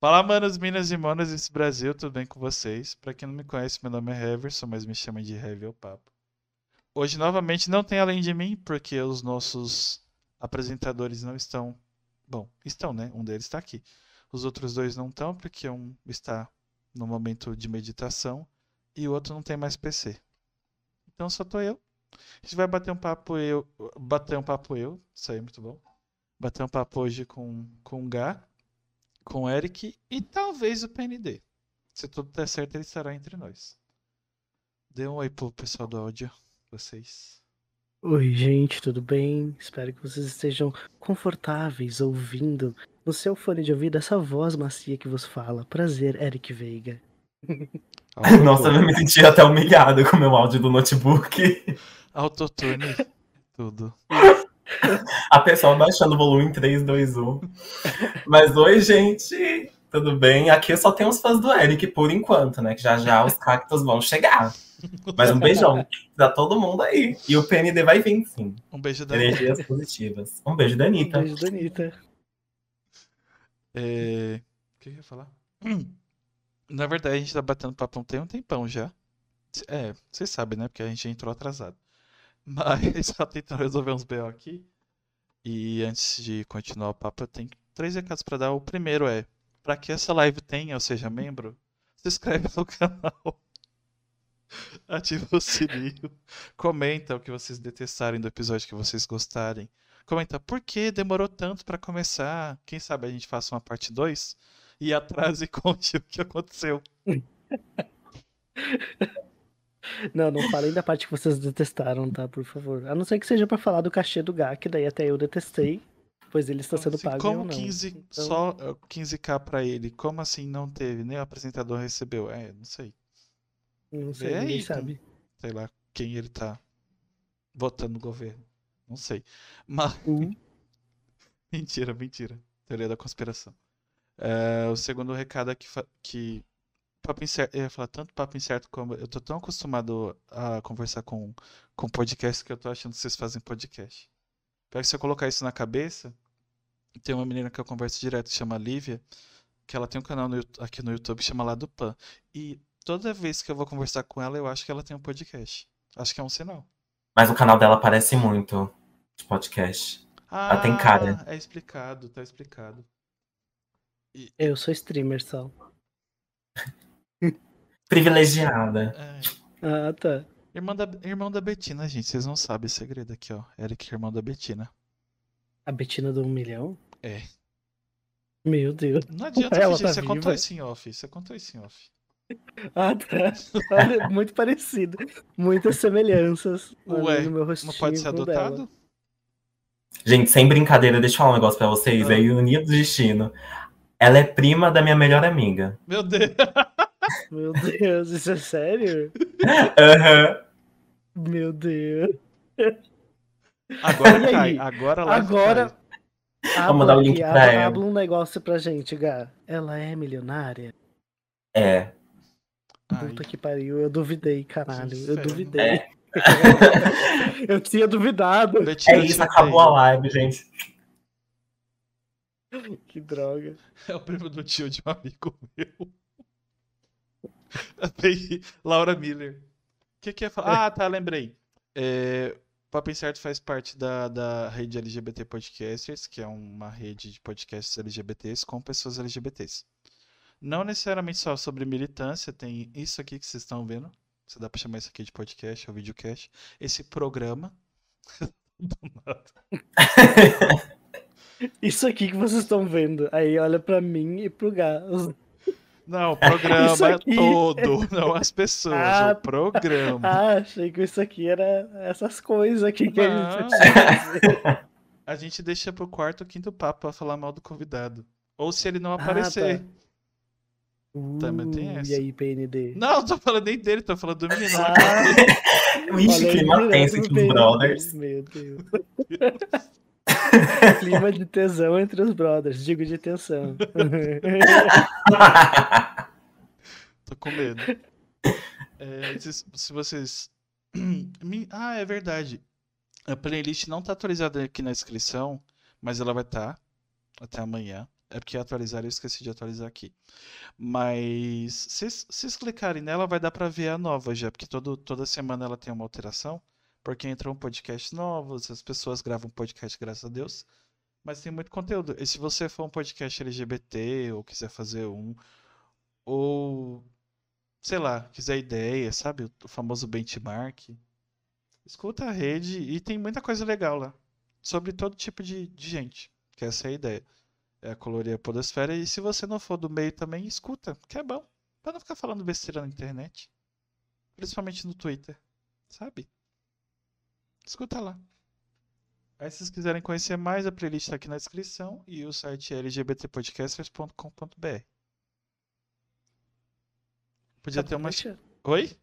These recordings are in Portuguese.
Fala, manos, minas e monas desse Brasil, tudo bem com vocês? Pra quem não me conhece, meu nome é Heverson, mas me chama de Heavy o Papo. Hoje, novamente, não tem além de mim, porque os nossos apresentadores não estão. Bom, estão, né? Um deles está aqui. Os outros dois não estão, porque um está no momento de meditação e o outro não tem mais PC. Então só tô eu. A gente vai bater um papo eu. Bater um papo eu. Isso aí é muito bom. Bater um papo hoje com, com o Gá com o Eric e talvez o PND. Se tudo der certo, ele estará entre nós. Dê um oi pro pessoal do áudio, vocês. Oi, gente, tudo bem? Espero que vocês estejam confortáveis ouvindo no seu fone de ouvido essa voz macia que vos fala. Prazer, Eric Veiga. Nossa, eu me senti até humilhado com o meu áudio do notebook. Autotune, tudo. A pessoa baixando o volume em 3, 2, 1. Mas oi, gente. Tudo bem? Aqui só tem os fãs do Eric por enquanto, né? Que já já os cactos vão chegar. Mas um beijão pra todo mundo aí. E o PND vai vir, sim. Um beijo da Energias positivas. Um beijo da Anitta. Um beijo da Anitta. É... O que eu ia falar? Hum. Na verdade, a gente tá batendo papo tem um tempão já. É, vocês sabem, né? Porque a gente entrou atrasado. Mas só tentando resolver uns BO aqui. E antes de continuar o papo, eu tenho três recados para dar. O primeiro é: para que essa live tenha, ou seja, membro, se inscreve no canal. Ativa o sininho. Comenta o que vocês detestarem do episódio que vocês gostarem. Comenta por que demorou tanto para começar. Quem sabe a gente faça uma parte 2 e atrás e conte o que aconteceu. Não, não falem da parte que vocês detestaram, tá? Por favor. A não ser que seja pra falar do cachê do GAC, daí até eu detestei, pois ele está sendo Assim, pago. como eu não. 15, Então, só uh, 15k pra ele? Como assim não teve? Nem o apresentador recebeu? É, não sei. Não sei, Vê ninguém sabe. Sei lá quem ele tá votando no governo. Não sei. Mas. Hum. Mentira, mentira. Teoria da conspiração. É, o segundo recado é que, que papo incerto, eu ia falar tanto papo incerto como eu tô tão acostumado a conversar com, com podcast que eu tô achando que vocês fazem podcast. Pior que se eu colocar isso na cabeça, tem uma menina que eu converso direto que chama Lívia, que ela tem um canal no aqui no YouTube que chama Lá do Pan. E toda vez que eu vou conversar com ela, eu acho que ela tem um podcast. Acho que é um sinal. Mas o canal dela parece muito de podcast. Ah, Ela tem cara. é explicado, tá explicado. Eu sou streamer só. Privilegiada. É. Ah, tá. Irmão da, irmão da Betina, gente. Vocês não sabem o segredo aqui, ó. Eric, irmão da Betina. A Betina do um milhão? É. Meu Deus. Não adianta Ela fingir, tá você contou viva? isso em off. Você contou isso em off. Ah, tá. Olha, muito parecido. Muitas semelhanças no, Ué, no meu Não rostinho pode ser com o dela. adotado? Gente, sem brincadeira, deixa eu falar um negócio pra vocês. Ah. É ironia do destino. Ela é prima da minha melhor amiga. Meu Deus. Meu Deus, isso é sério? Aham. Meu Deus. Agora cai. Agora live Agora. Vou mandar o link pra ela. habla um negócio pra gente, Gá. Ela é milionária? É. Ai, Puta que pariu, eu duvidei, caralho. Eu inferno. duvidei. É. eu tinha duvidado. Betina, É eu isso, acabou a live, gente. Que droga. É o primo do tio de um amigo meu. Laura Miller. O que que falar? Ah, tá, lembrei. É, Papo Incerto faz parte da, da rede LGBT Podcasters, que é uma rede de podcasts LGBTs com pessoas LGBTs. Não necessariamente só sobre militância, tem isso aqui que vocês estão vendo. Você dá pra chamar isso aqui de podcast ou videocast. Esse programa. Isso aqui que vocês estão vendo. Aí olha pra mim e pro Gá. Não, o programa é todo, não as pessoas. Ah, o programa. Ah, achei que isso aqui era essas coisas aqui que a gente Não. tinha que fazer. A gente deixa pro quarto ou quinto papo pra falar mal do convidado. Ou se ele não Ah, aparecer. tá. Também tem Uh, essa. E aí, PND? Não, não tô falando nem dele, tô falando do menino. Ah, clima direto tenso no entre os brothers. Meu Deus. Clima de tesão entre os brothers, digo de tensão. Tô com medo. É, se, se vocês. Ah, é verdade. A playlist não tá atualizada aqui na descrição, mas ela vai estar até amanhã. É porque atualizar eu esqueci de atualizar aqui. Mas se vocês clicarem nela, vai dar pra ver a nova já, porque todo, toda semana ela tem uma alteração. Porque entram podcasts novos, as pessoas gravam podcast, graças a Deus. Mas tem muito conteúdo. E se você for um podcast LGBT, ou quiser fazer um, ou sei lá, quiser ideia, sabe? O famoso benchmark. Escuta a rede e tem muita coisa legal lá. Sobre todo tipo de, de gente. Que essa é a ideia. É a colorir a podosfera. E se você não for do meio também, escuta, que é bom. Pra não ficar falando besteira na internet. Principalmente no Twitter. Sabe? Escuta lá. Aí se vocês quiserem conhecer mais, a playlist está aqui na descrição e o site é lgbtpodcasters.com.br. Podia ter uma. Oi?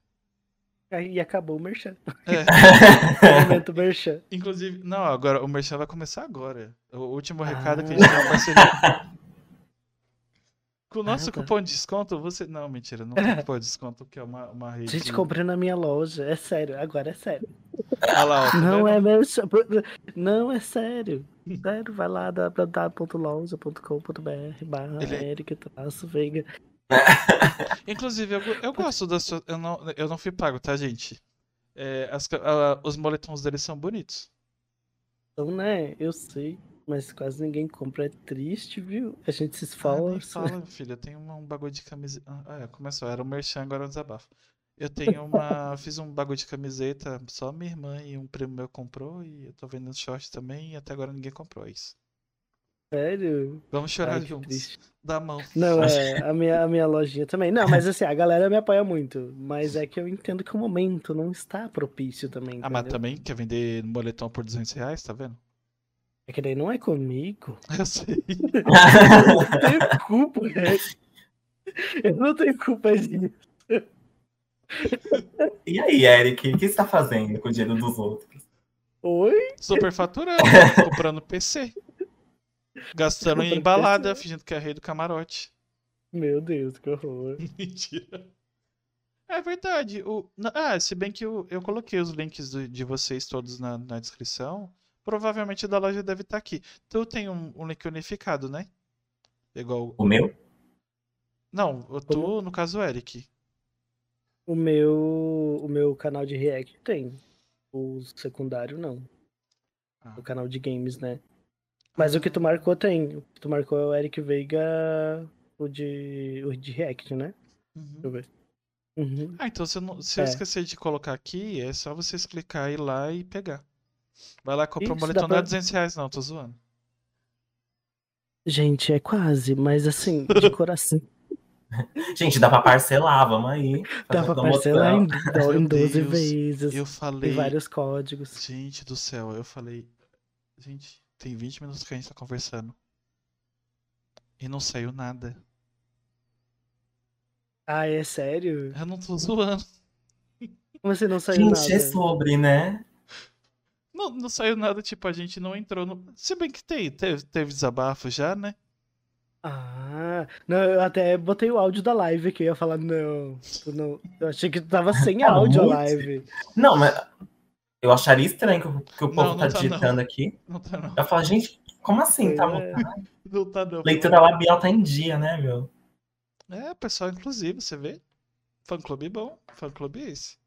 Aí acabou o merchan. É. Momento merchan. Inclusive, não, agora o merchan vai começar agora. O último recado é que a gente tem uma parceria. Com o nosso Ah, tá. cupom de desconto, você. Não, mentira, não tem cupom de desconto, que é uma, uma rede. Gente, comprei na minha loja. É sério, agora é sério. Olha lá, ó, tá Não é merchan. Não, é sério. Sério, vai lá www.loja.com.br barra Ele é- Eric traço Veiga. Inclusive, eu, eu gosto da sua. Eu não, eu não fui pago, tá, gente? É, as ca- ah, os moletons deles são bonitos. Então, né, eu sei, mas quase ninguém compra. É triste, viu? A gente se Ah, nem esforça. fala, filho. Eu tenho uma- um bagulho de camiseta. Ah, é, começou. Era um merchan, agora é um desabafo. Eu tenho uma. Fiz um bagulho de camiseta, só minha irmã e um primo meu comprou. E eu tô vendendo short também. E até agora ninguém comprou. É isso. Sério? Vamos chorar Ai, juntos. triste. Da mão. Não, é, a minha, a minha lojinha também. Não, mas assim, a galera me apoia muito. Mas é que eu entendo que o momento não está propício também. Ah, mas entendeu? também quer vender moletom por 200 reais, tá vendo? É que daí não é comigo. Eu sei. Eu não tenho culpa, né? Eu não tenho culpa disso. E aí, Eric, o que você tá fazendo com o dinheiro dos outros? Oi? Superfaturando, comprando PC. Gastando em Comprando balada, PC. fingindo que é rei do camarote. Meu Deus, que horror. Mentira. É verdade. O... Ah, se bem que eu, eu coloquei os links do- de vocês todos na, na descrição. Provavelmente da loja deve estar aqui. Tu tem um, um link unificado, né? Igual. O meu? Não, o tu, no caso, o Eric. O meu, o meu canal de react tem. O secundário não. Ah. O canal de games, né? Mas o que tu marcou tem. O que tu marcou é o Eric Veiga, o de, o de react, né? Uhum. Deixa eu ver. Uhum. Ah, então se eu, não- se eu É. esquecer de colocar aqui, é só vocês clicar ir lá e pegar. Vai lá, compra um dá não é pra- 200 reais não, tô zoando. Gente, é quase, mas assim, de coração. Gente, dá pra parcelar, vamos aí. Dá pra parcelar em, em Meu 12 Deus, vezes. Eu Tem falei, vários códigos. gente do céu, eu falei, gente, tem 20 minutos que a gente tá conversando. E não saiu nada. Ah, é sério? Eu não tô zoando. Como assim não saiu Gente, é nada? sobre, né? Não, não saiu nada, tipo, a gente não entrou no. Se bem que tem, teve, teve desabafo já, né? Ah, não, eu até botei o áudio da live aqui. Eu ia falar, não, tu não. Eu achei que tu tava sem Tá áudio a live. Não, mas eu acharia estranho que, o- que o Não, povo não tá tá, digitando aqui. Não tá não. Eu falo, gente, como assim? Tá É. mutado? Não tá não. Leitura labial tá em dia, né, meu? É, pessoal inclusive, você vê? Fã clube bom, fã clube é esse.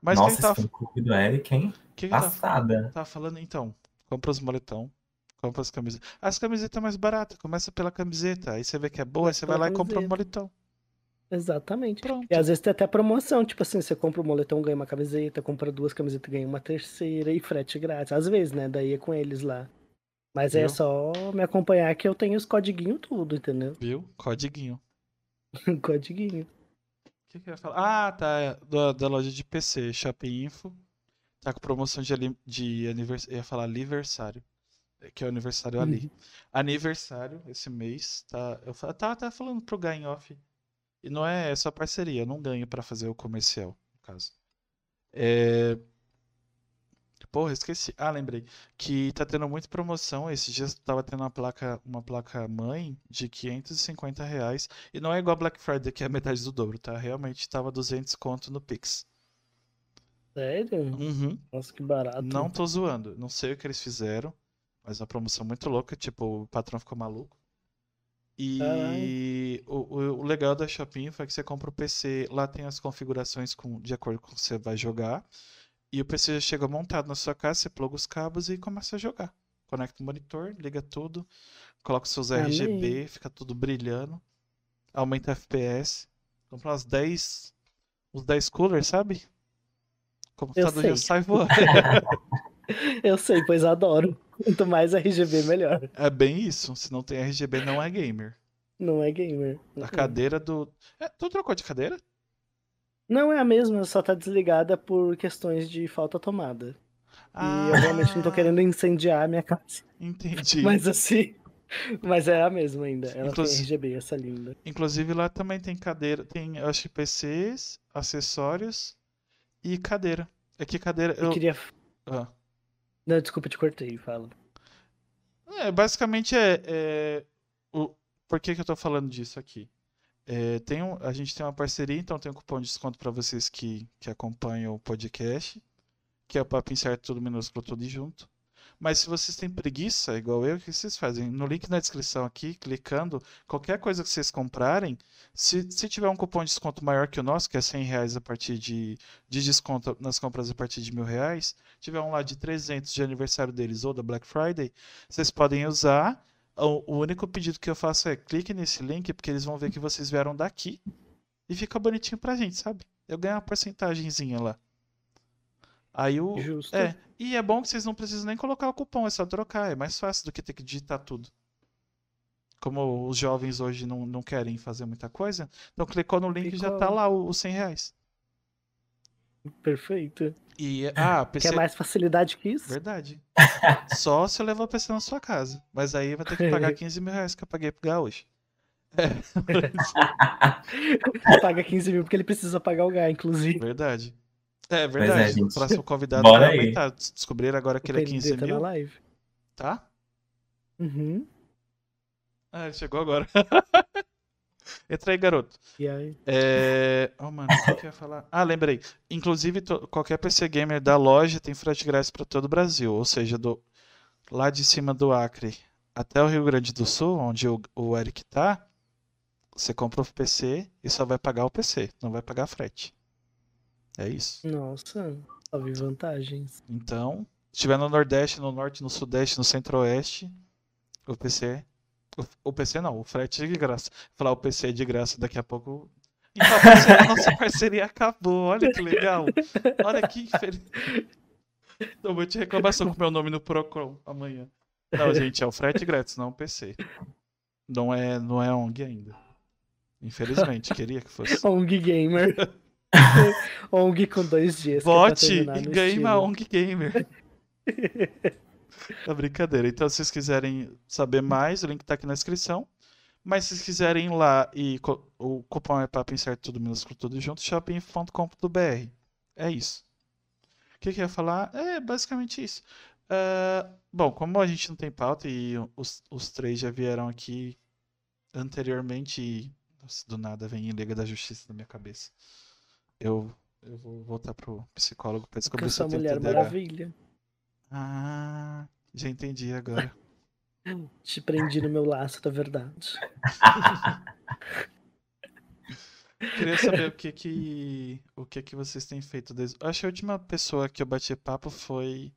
Mas Nossa, quem tá. esse clube do Eric, hein? O que que tá, Passada. tá falando então? Compra os moletom, compra as camisetas. As camisetas mais baratas, começa pela camiseta. Aí você vê que é boa, aí você vai lá e compra o camiseta. moletom. Exatamente. Pronto. E às vezes tem até promoção, tipo assim, você compra um moletom, ganha uma camiseta, compra duas camisetas, ganha uma terceira e frete grátis. Às vezes, né? Daí é com eles lá. Mas é Viu? só me acompanhar que eu tenho os codiguinhos tudo, entendeu? Viu? Codiguinho. Codiguinho. O que, que eu ia falar? Ah, tá. é Da, da loja de PC, Shopping Info. Tá com promoção de, de aniversário. ia falar aniversário. Que é o aniversário ali. Aniversário esse mês. Tá, eu tava até falando pro em off. E não é só parceria, eu não ganho pra fazer o comercial, no caso. É. Porra, esqueci. Ah, lembrei. Que tá tendo muita promoção. Esses dias tava tendo uma placa, uma placa mãe de 550 reais. E não é igual a Black Friday, que é a metade do dobro, tá? Realmente tava 200 conto no Pix. Sério? Uhum. Nossa, que barato. Não tô zoando. Não sei o que eles fizeram. Mas uma promoção muito louca. Tipo, o patrão ficou maluco. E o, o, o legal da Shopee foi que você compra o PC, lá tem as configurações com, de acordo com o que você vai jogar. E o PC já chega montado na sua casa, você pluga os cabos e começa a jogar. Conecta o monitor, liga tudo, coloca os seus Amém. RGB, fica tudo brilhando, aumenta FPS. Compra umas 10, uns 10 coolers, sabe? O computador já sai voando. Eu sei, pois adoro. Quanto mais RGB, melhor. É bem isso. Se não tem RGB, não é gamer. Não é gamer. A cadeira do. É, tu trocou de cadeira? Não é a mesma, só tá desligada por questões de falta tomada. E eu realmente não tô querendo incendiar a minha casa. Entendi. Mas assim. Mas é a mesma ainda. Ela Inclusive- tem RGB, essa linda. Inclusive lá também tem cadeira, tem, acho que PCs, acessórios e cadeira. É que cadeira. Eu Eu, queria. ah. Não, desculpa, te cortei, fala. É, basicamente é, é, o, por que que eu tô falando disso aqui? É, tem um, a gente tem uma parceria, então tem um cupom de desconto para vocês que, que acompanham o podcast, que é o Papo Incerto tudo minúsculo, tudo junto. Mas se vocês têm preguiça, igual eu, o que vocês fazem? No link na descrição aqui, clicando, qualquer coisa que vocês comprarem, se, se tiver um cupom de desconto maior que o nosso, que é 100 reais a partir de, de desconto nas compras a partir de mil reais, tiver um lá de 300 de aniversário deles ou da Black Friday, vocês podem usar. O, único pedido que eu faço é clique nesse link, porque eles vão ver que vocês vieram daqui e fica bonitinho pra gente, sabe? Eu ganho uma porcentagemzinha lá. Aí o. Justo. É, e é bom que vocês não precisam nem colocar o cupom, é só trocar, é mais fácil do que ter que digitar tudo. Como os jovens hoje não, não querem fazer muita coisa, então clicou no link e já tá lá os 100 reais. Perfeito. E, ah, PC, Quer mais facilidade que isso? Verdade. Só se eu levar o PC na sua casa. Mas aí vai ter que pagar 15 mil reais que eu paguei pro Gá hoje. Paga 15 mil porque ele precisa pagar o gás, inclusive. Verdade. É é, verdade. gente. o próximo convidado Bora vai aí. aumentar. Descobriram agora que ele é O 15 PND tá na mil, live. tá? Uhum. Ah, ele chegou agora. Entra aí, garoto. E aí? É... Oh, mano, o que eu ia falar? Ah, lembrei. Inclusive, to- qualquer PC Gamer da loja tem frete grátis para todo o Brasil. Ou seja, do... lá de cima do Acre até o Rio Grande do Sul, onde o, o Eric tá, você compra o PC e só vai pagar o PC, não vai pagar frete. É isso. Nossa, só vi vantagens. Então, se estiver no Nordeste, no Norte, no Sudeste, no Centro-Oeste, o PC. O, o PC não, o frete é de graça. Falar o PC é de graça daqui a pouco. Então, a parceria- nossa parceria acabou. Olha que legal. Olha que infeliz. Então, vou te reclamação com o meu nome no Procon amanhã. Não, gente, é o frete grátis, não o PC. Não é, não é ONG ainda. Infelizmente, queria que fosse. ONG Gamer. ONG com dois dias. é Vote terminar e ganhe uma. ONG Gamer. Tá brincadeira. Então, se vocês quiserem saber mais, o link tá aqui na descrição. Mas se vocês quiserem ir lá e co- o cupom é papo incerto tudo minúsculo tudo junto, shopping.com.br. É isso. O que que eu ia falar? É basicamente isso. Ah, bom, como a gente não tem pauta e os, os três já vieram aqui anteriormente e nossa, do nada vem Liga da Justiça na minha cabeça. Eu, eu vou voltar pro psicólogo pra Porque descobrir se eu tenho Mulher TDAH. Maravilha. Ah, já entendi agora. Te prendi no meu laço da verdade. Queria saber o que que o que que vocês têm feito desde... Acho que a última pessoa que eu bati papo foi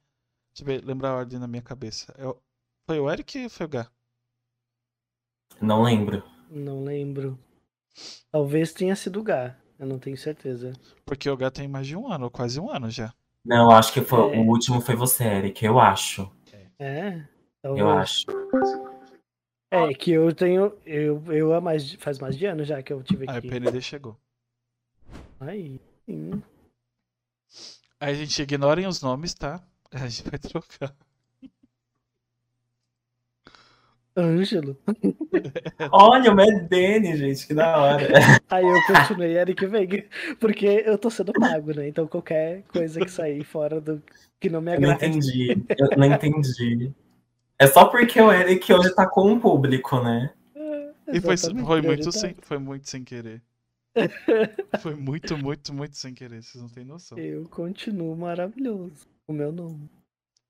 Deixa eu ver, lembrar a ordem na minha cabeça. É o- Foi o Eric ou foi o Gá? Não lembro. Não lembro. Talvez tenha sido o Gá. Eu não tenho certeza. Porque o Gá tem mais de um ano, ou quase um ano já. Não, acho que foi, É. o último foi você, Eric. Eu acho. É? Talvez. Eu acho. É, que eu tenho. Eu, eu há mais, de- faz mais de ano já que eu tive Aí o aqui. PND chegou. Aí, sim. Aí a gente ignorem os nomes, tá? A gente vai trocar. Ângelo. Olha, o Mad Danny, gente, que da hora. Aí eu continuei Eric Veiga. Porque eu tô sendo pago, né? Então qualquer coisa que sair fora do que não me Eu não agrada. entendi. Eu não entendi. É só porque o Eric hoje tá com um público, né? E foi, foi, muito prioridade. sem, foi muito sem querer. Foi muito, muito, muito sem querer. Vocês não têm noção. O Eu continuo maravilhoso. O meu nome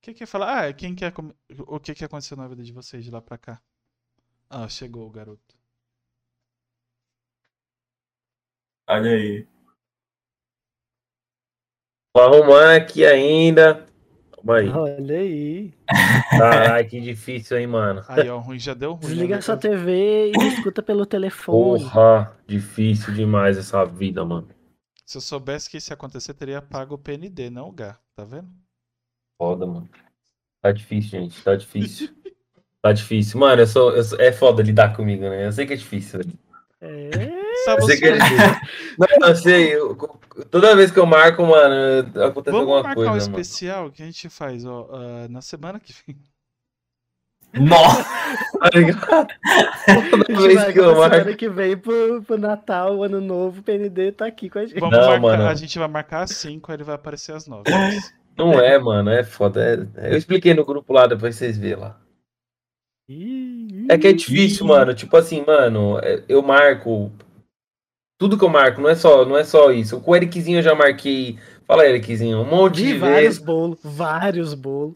que que ia falar? Ah, quem quer o que que aconteceu na vida de vocês de lá para cá? Ah, chegou o garoto. Olha aí. Vou arrumar aqui ainda. Calma aí. Olha aí. Caralho, que difícil, hein, mano. Aí, ó, ruim já deu ruim. Desliga né? sua TV e escuta pelo telefone. Porra, difícil demais essa vida, mano. Se eu soubesse que isso ia acontecer, teria pago o PND, não o GAR, tá vendo? Foda, mano. Tá difícil, gente. Tá difícil. Tá difícil. Mano, eu sou, eu sou- é foda lidar comigo, né? Eu sei que é difícil, velho. É. Sabe Eu sei você- que é difícil. Não, eu sei. eu- toda vez que eu marco, mano, acontece Vamos alguma marcar coisa, um mano. especial que a gente faz, ó, ah, na semana que vem. Nossa! Tá ligado? Toda vez que eu marco. semana que vem pro, pro Natal, o Ano Novo, o PND tá aqui com a gente. Vamos Não, marcar, mano. a gente vai marcar às 5, ele vai aparecer às 9. Não é, mano, é foda. é- Eu expliquei no grupo lá, depois vocês vê lá. É que é difícil, mano. Tipo assim, mano, é- eu marco. Tudo que eu marco, não é só, não é só isso. Com o Ericzinho eu já marquei. Fala, Ericzinho, um monte De de vários bolos, vários bolos.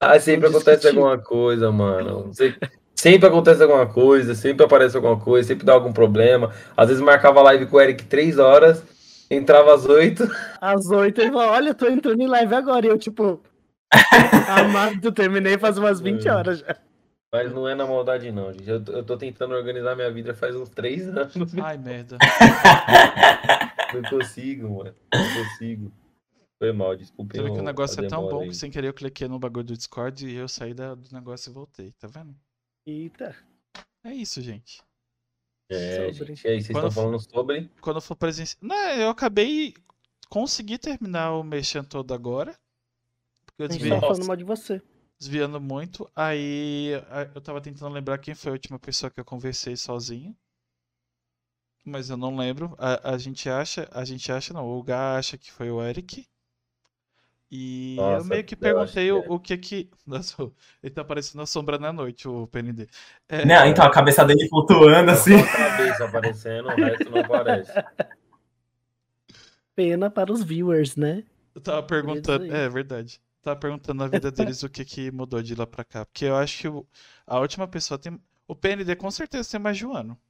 Ah, sempre Não acontece discutiu. alguma coisa, mano. Se- Sempre acontece alguma coisa, sempre aparece alguma coisa, sempre dá algum problema. Às vezes marcava live com o Eric 3 horas, entrava às 8. Às oito ele falou, olha, eu tô entrando em live agora. E eu, tipo, amado, eu terminei faz umas 20 É. horas já. Mas não é na maldade, não, gente. Eu, tô- eu tô tentando organizar minha vida faz uns 3 anos. Ai, merda. Não consigo, mano. Não consigo. Foi mal, desculpa. Você vê que o negócio é tão bom aí. que sem querer eu cliquei no bagulho do Discord e eu saí da- do negócio e voltei, tá vendo? Eita. É isso, gente. É, Sobre. E aí, vocês Quando estão falando sobre. Quando for presencial. Não, eu acabei. Consegui terminar o Mexan todo agora. Porque eu desviei, tava Nossa. falando mal de você. desviando muito. Aí eu tava tentando lembrar quem foi a última pessoa que eu conversei sozinho. Mas eu não lembro. A, a gente acha. A gente acha não. O Gá acha que foi o Eric. E eu Nossa, meio que eu perguntei que o, é. o que que. Nossa, ele tá parecendo a sombra na noite, o PND. É, Não, então a cabeça dele flutuando assim. Só a cabeça aparecendo, o resto não aparece. Pena para os viewers, né? Eu tava perguntando, é verdade. Tava perguntando na vida deles o que que mudou de lá pra cá. Porque eu acho que o- a última pessoa tem. O PND com certeza tem mais de um ano.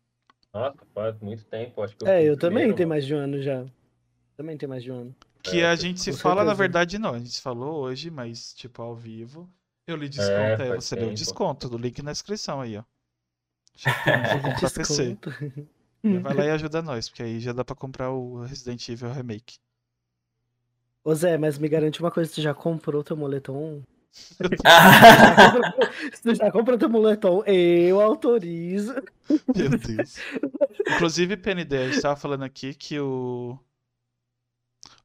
Nossa, faz muito tempo. Acho que É, fui eu o também primeiro, tenho mano. mais de um ano já. Também tem mais de um ano. Que É, a gente se fala, na certeza. verdade, não. A gente se falou hoje, mas, tipo, ao vivo. Eu li desconto, É, aí faz você deu o tempo. desconto do link na descrição aí, ó. Já tem, já comprar PC. Desconto. Vai lá e ajuda nós, porque aí já dá pra comprar o Resident Evil Remake. Ô Zé, mas me garante uma coisa, tu já comprou teu moletom? Se tu já comprou teu moletom, eu autorizo. Meu Deus. Inclusive, PND, a gente tava falando aqui que o.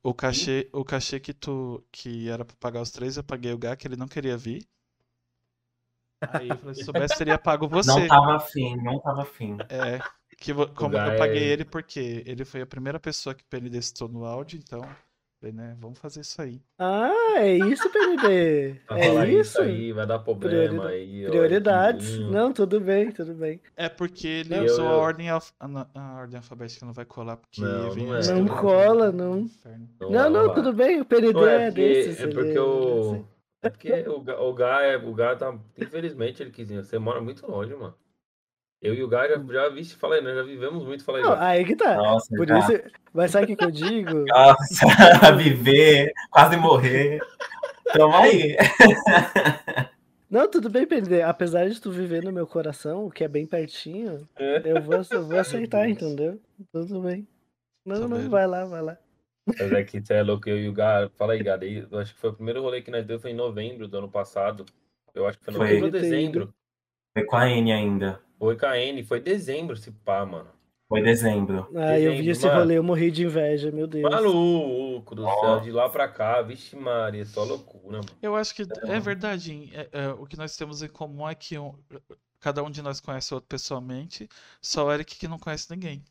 O cachê, o cachê que tu. que era pra pagar os três, eu paguei o Gá, que ele não queria vir. Aí eu falei, se soubesse, teria pago você. Não tava afim, não tava afim. É. Que, como eu paguei é- ele porque ele foi a primeira pessoa que citou no áudio, então. Falei, né, vamos fazer isso aí. Ah, é isso, falar É isso? aí, vai dar problema aí. ó, Prioridades. Eriquinho. Não, tudo bem, tudo bem. É porque ele Eu- usou a eu- ordem, alf... a, a ordem alfabética não vai colar porque Não, não é. Não cola, não. Não, Não, não, tudo bem. O PND Não, é, é porque, desses. é ele- porque o. É porque o, Gá- o Gá é. O Gá tá. Infelizmente, ele quis. Você mora muito longe, mano. Eu e o Gá já, já vi, falei, nós já vivemos muito, falei. Não, aí que tá. Nossa, Por cara. isso. Mas sabe o que, que eu digo? Nossa, viver, quase morrer. Tamo aí. Não, tudo bem, PND. Apesar de tu viver no meu coração, que é bem pertinho, É. eu vou, eu vou aceitar, entendeu? Tudo bem. Não, Tá não, vendo? vai lá, vai lá. Mas é que você é louco, eu e o Gá. Fala aí, Gá. Eu acho que foi o primeiro rolê que nós deu foi em novembro do ano passado. Eu acho que foi Foi. novembro ou dezembro. Foi com a N ainda. Foi com a N, foi dezembro, se pá, mano. Foi dezembro. Ah, eu vi Dezembro, esse mano. rolê, eu morri de inveja, meu Deus. Maluco do céu, de lá pra cá, vixe Maria, só loucura, mano. Eu acho que é verdade. hein? É- é, o que nós temos em comum é que um- cada um de nós conhece o outro pessoalmente, só o Eric que não conhece ninguém.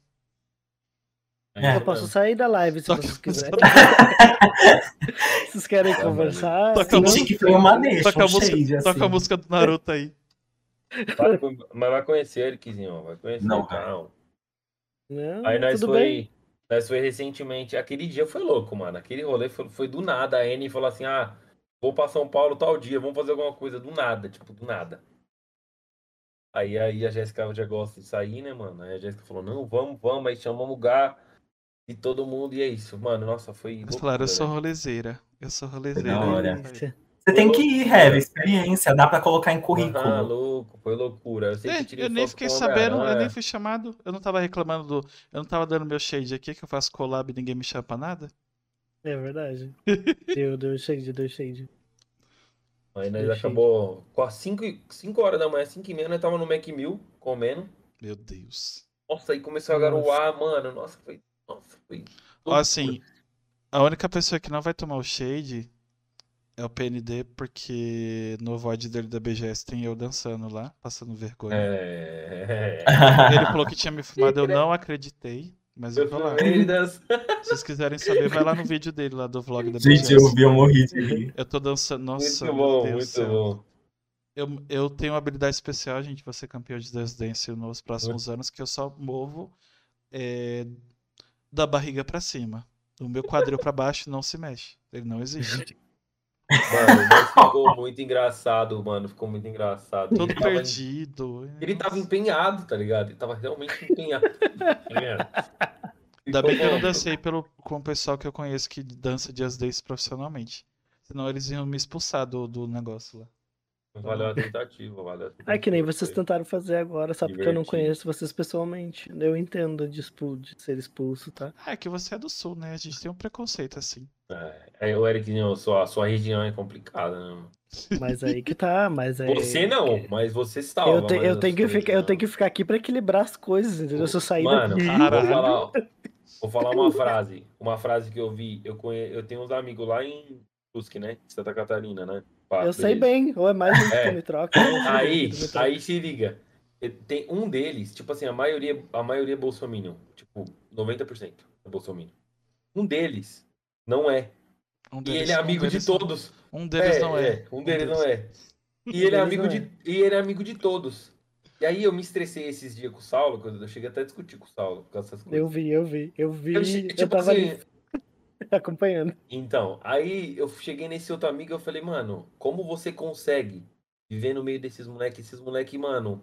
É. Eu posso sair da live se Só vocês quiserem. Vocês querem Tá, conversar? Toca a que foi uma deixa, Toca a música, assim. toca a música do Naruto aí. Vai mas vai conhecer, Ericzinho, vai conhecer, Não, calma. Não, Aí nós tudo foi, bem. nós foi recentemente, aquele dia foi louco, mano. Aquele rolê foi, foi do nada. A N falou assim: "Ah, vou pra São Paulo tal dia, vamos fazer alguma coisa do nada, tipo, do nada". Aí aí a Jéssica já gosta de sair, né, mano? Aí a Jéssica falou: "Não, vamos, vamos". Aí chamamos o Gá. E todo mundo, e é isso, mano. Nossa, foi. Eles falaram, eu sou rolezeira. Eu sou rolezeira. Da hora. Você tem que ir, Heavy, experiência, dá pra colocar em Ah, currículo. louco, foi loucura. Eu, É, eu nem fiquei sabendo, eu Homem-Aranha. nem fui chamado. Eu não tava reclamando do. Eu não tava dando meu shade aqui, que eu faço collab e ninguém me chama pra nada. É verdade. Deu, deu shade, deu shade. Aí nós acabou com as 5 horas da manhã, 5 e meia, nós tava no Mac Mill comendo. Meu Deus. Nossa, aí começou a Nossa. garoar, mano. Nossa, foi. Nossa, foi. Loucura. assim, a única pessoa que não vai tomar o shade é o PND, porque no VOD dele da BGS tem eu dançando lá, passando vergonha. É. Ele falou que tinha me filmado, eu não acreditei, mas eu Eu vou lá. danço. Se vocês quiserem saber, vai lá no vídeo dele, lá do vlog da Gente, BGS. eu vi, eu morri de rir. Eu tô dançando, nossa, Muito meu bom, muito céu. bom. Eu, eu tenho uma habilidade especial, gente, vou ser campeão de Dance Dance nos próximos anos, que eu só movo é, da barriga pra cima. O meu quadril pra baixo não se mexe. Ele não existe. Mano, mas ficou muito engraçado, mano. Ficou muito engraçado. Todo Ele tava- perdido. Ele tava Nossa. empenhado, tá ligado? Ele tava realmente empenhado. tá? Ainda bem que eu não dancei pelo, com o pessoal que eu conheço que dança Just Dance profissionalmente. Senão eles iam me expulsar do, do negócio lá. Valeu a tentativa, valeu a tentativa. É que nem vocês tentaram fazer agora, só porque eu não conheço vocês pessoalmente. Eu entendo de, expu- de ser expulso, tá? Ah, é que você é do sul, né? A gente tem um preconceito assim. É, aí, o Eric, sua, sua região é complicada, né? mano? Mas aí que tá, mas aí. Você não, mas você salva. Eu, te- eu, tenho que ficar, eu tenho que ficar aqui pra equilibrar as coisas, entendeu? Se eu sair Mano, daqui. vou falar, vou falar uma frase. Uma frase que eu vi. Eu, conhe... eu tenho uns amigos lá em Brusque, né? Santa Catarina, né? Pá, Eu sei bem, ou é mais um É. que me troca. é Aí, que me troca. aí se liga. Tem um deles, tipo assim, a maioria, a maioria é bolsominion. Tipo, 90% é bolsominion. Um deles não é. Um E deles- ele é um amigo de deles não- todos. Um deles É, não é. é, Um deles não deles. é. E ele é deles amigo não de. é. E ele é amigo de todos. E aí eu me estressei esses dias com o Saulo, eu eu cheguei até a discutir com o Saulo com essas coisas. Eu vi, eu vi, eu vi. Eu Eu, tipo tava assim, ali acompanhando. Então, aí eu cheguei nesse outro amigo e eu falei, mano, como você consegue viver no meio desses moleques? Esses moleques, mano,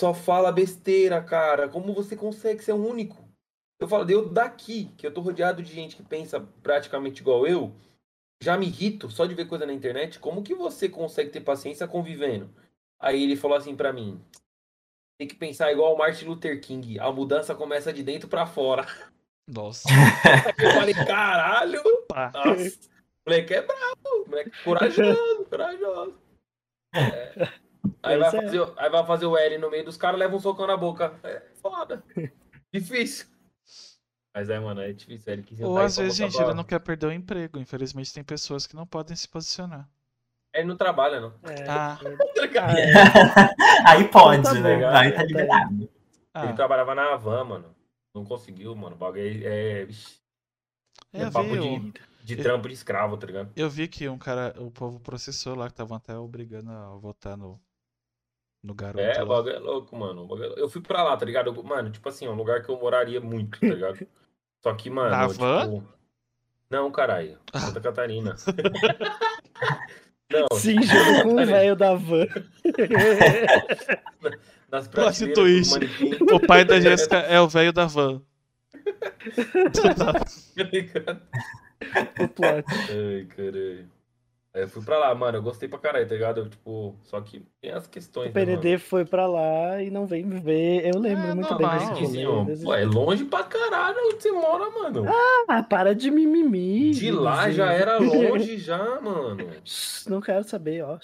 só fala besteira, cara. Como você consegue ser o único? Eu falo, eu daqui, que eu tô rodeado de gente que pensa praticamente igual eu, já me irrito só de ver coisa na internet. Como que você consegue ter paciência convivendo? Aí ele falou assim pra mim: tem que pensar igual o Martin Luther King. A mudança começa de dentro pra fora. Nossa. Eu falei, caralho! Pá. Nossa, o moleque é brabo, o moleque é corajoso, corajoso. É. Aí, vai é. fazer, o- aí vai fazer o L no meio dos caras, leva um socão na boca. É foda. Difícil. Mas é, mano, é difícil. Ele quis Ou às vezes, gente, ele não quer perder o emprego. Infelizmente, tem pessoas que não podem se posicionar. Ele não trabalha, não. É, Ah. é. Aí pode, Tá né? bom, Aí tá tá liberado. Ele Ah, trabalhava na Havan, mano. Não conseguiu, mano. O bagulho é, é, é, é papo de, de trampo de escravo, tá ligado? Eu vi que um cara, o povo processou lá, que estavam até obrigando a votar no, no garoto É, o bagulho é louco, mano. É. Eu fui pra lá, tá ligado? Eu- Mano, tipo assim, é um lugar que eu moraria muito, tá ligado? Só que, mano. Na tipo... Não, caralho. Santa Catarina. Não, Sim, junto com o velho da van. nas Plot prateleiras O pai da Jéssica é o velho da van. tá ligado? o plot. Ai, caralho. Aí eu fui pra lá, mano. Eu gostei pra caralho, tá ligado? Eu, tipo, só que tem as questões. O né, mano? PND foi pra lá e não veio me ver. Eu lembro É, muito normal. bem desse rolê, Pô, é longe pra caralho onde você mora, mano. Ah, para de mimimi. De lá já era longe, já, mano. Não quero saber, ó.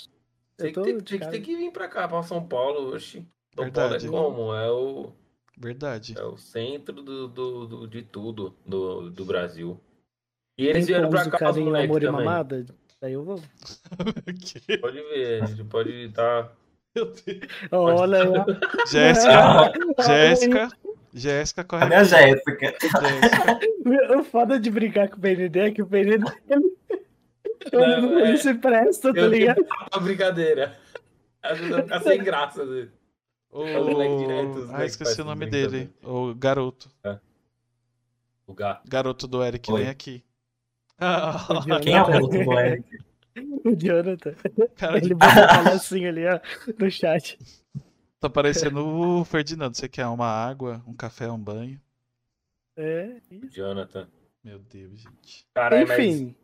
Tem que, ter, tem que ter que vir pra cá, pra São Paulo. Oxi. São. Paulo é como? É o, Verdade. é o centro do, do, do- de tudo do, do Brasil. E eles Tem vieram pra cá, os moleques amor e também. mamada? Daí eu vou. Que- Pode ver, a gente pode estar. Meu Deus. Olha lá. Jéssica, Jéssica, Jéssica, corre Cadê a Jéssica? Jéssica. O foda de brincar com o PND é que o PND. Ele, Não, ele, é. se presta, tá ligado? uma brincadeira. Às vezes eu ficar sem graça. né? O... É o moleque direto, Ah, esqueci o nome dele. O garoto. O gato. Garoto do Eric, Oi. vem aqui. O. Quem é o outro Eric? O Jonathan. cara, Ele botou um palhacinho ali, ó, no chat. tá parecendo o Ferdinando. Você quer uma água, um café, um banho? É, isso. Jonathan. Meu Deus, gente. Mas. Enfim,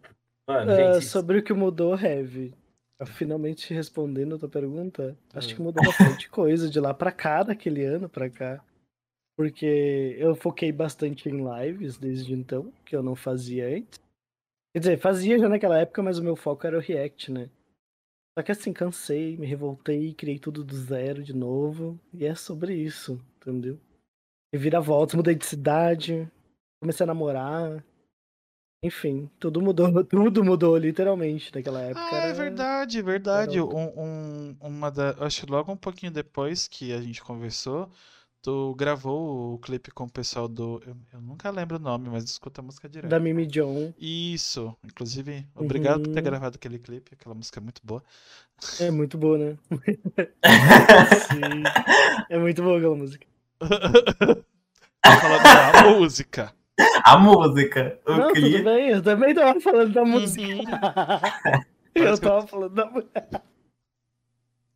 Mano, ah, gente, sobre o que mudou, Heavy. Finalmente respondendo a tua pergunta, acho Ah. que mudou bastante coisa de lá pra cá, daquele ano pra cá. Porque eu foquei bastante em lives desde então, que eu não fazia antes. Quer dizer, fazia já naquela época, mas o meu foco era o React, né? Só que assim, cansei, me revoltei, criei tudo do zero de novo. E é sobre isso, entendeu? Reviravolta, mudei de cidade, comecei a namorar. Enfim, tudo mudou, tudo mudou literalmente naquela época. Ah, é verdade, verdade. era Um, um- uma da, acho que logo um pouquinho depois que a gente conversou, tu gravou o clipe com o pessoal do. Eu, eu nunca lembro o nome, mas escuta a música direto. Da Mimi John. Isso, inclusive, obrigado por ter Uhum. gravado aquele clipe, aquela música é muito boa. É muito boa, né? Sim. É muito boa aquela música. Tô falando da música. A música, o Não, tudo clipe. bem, eu também tava falando da música. Uhum. eu- tava falando da música.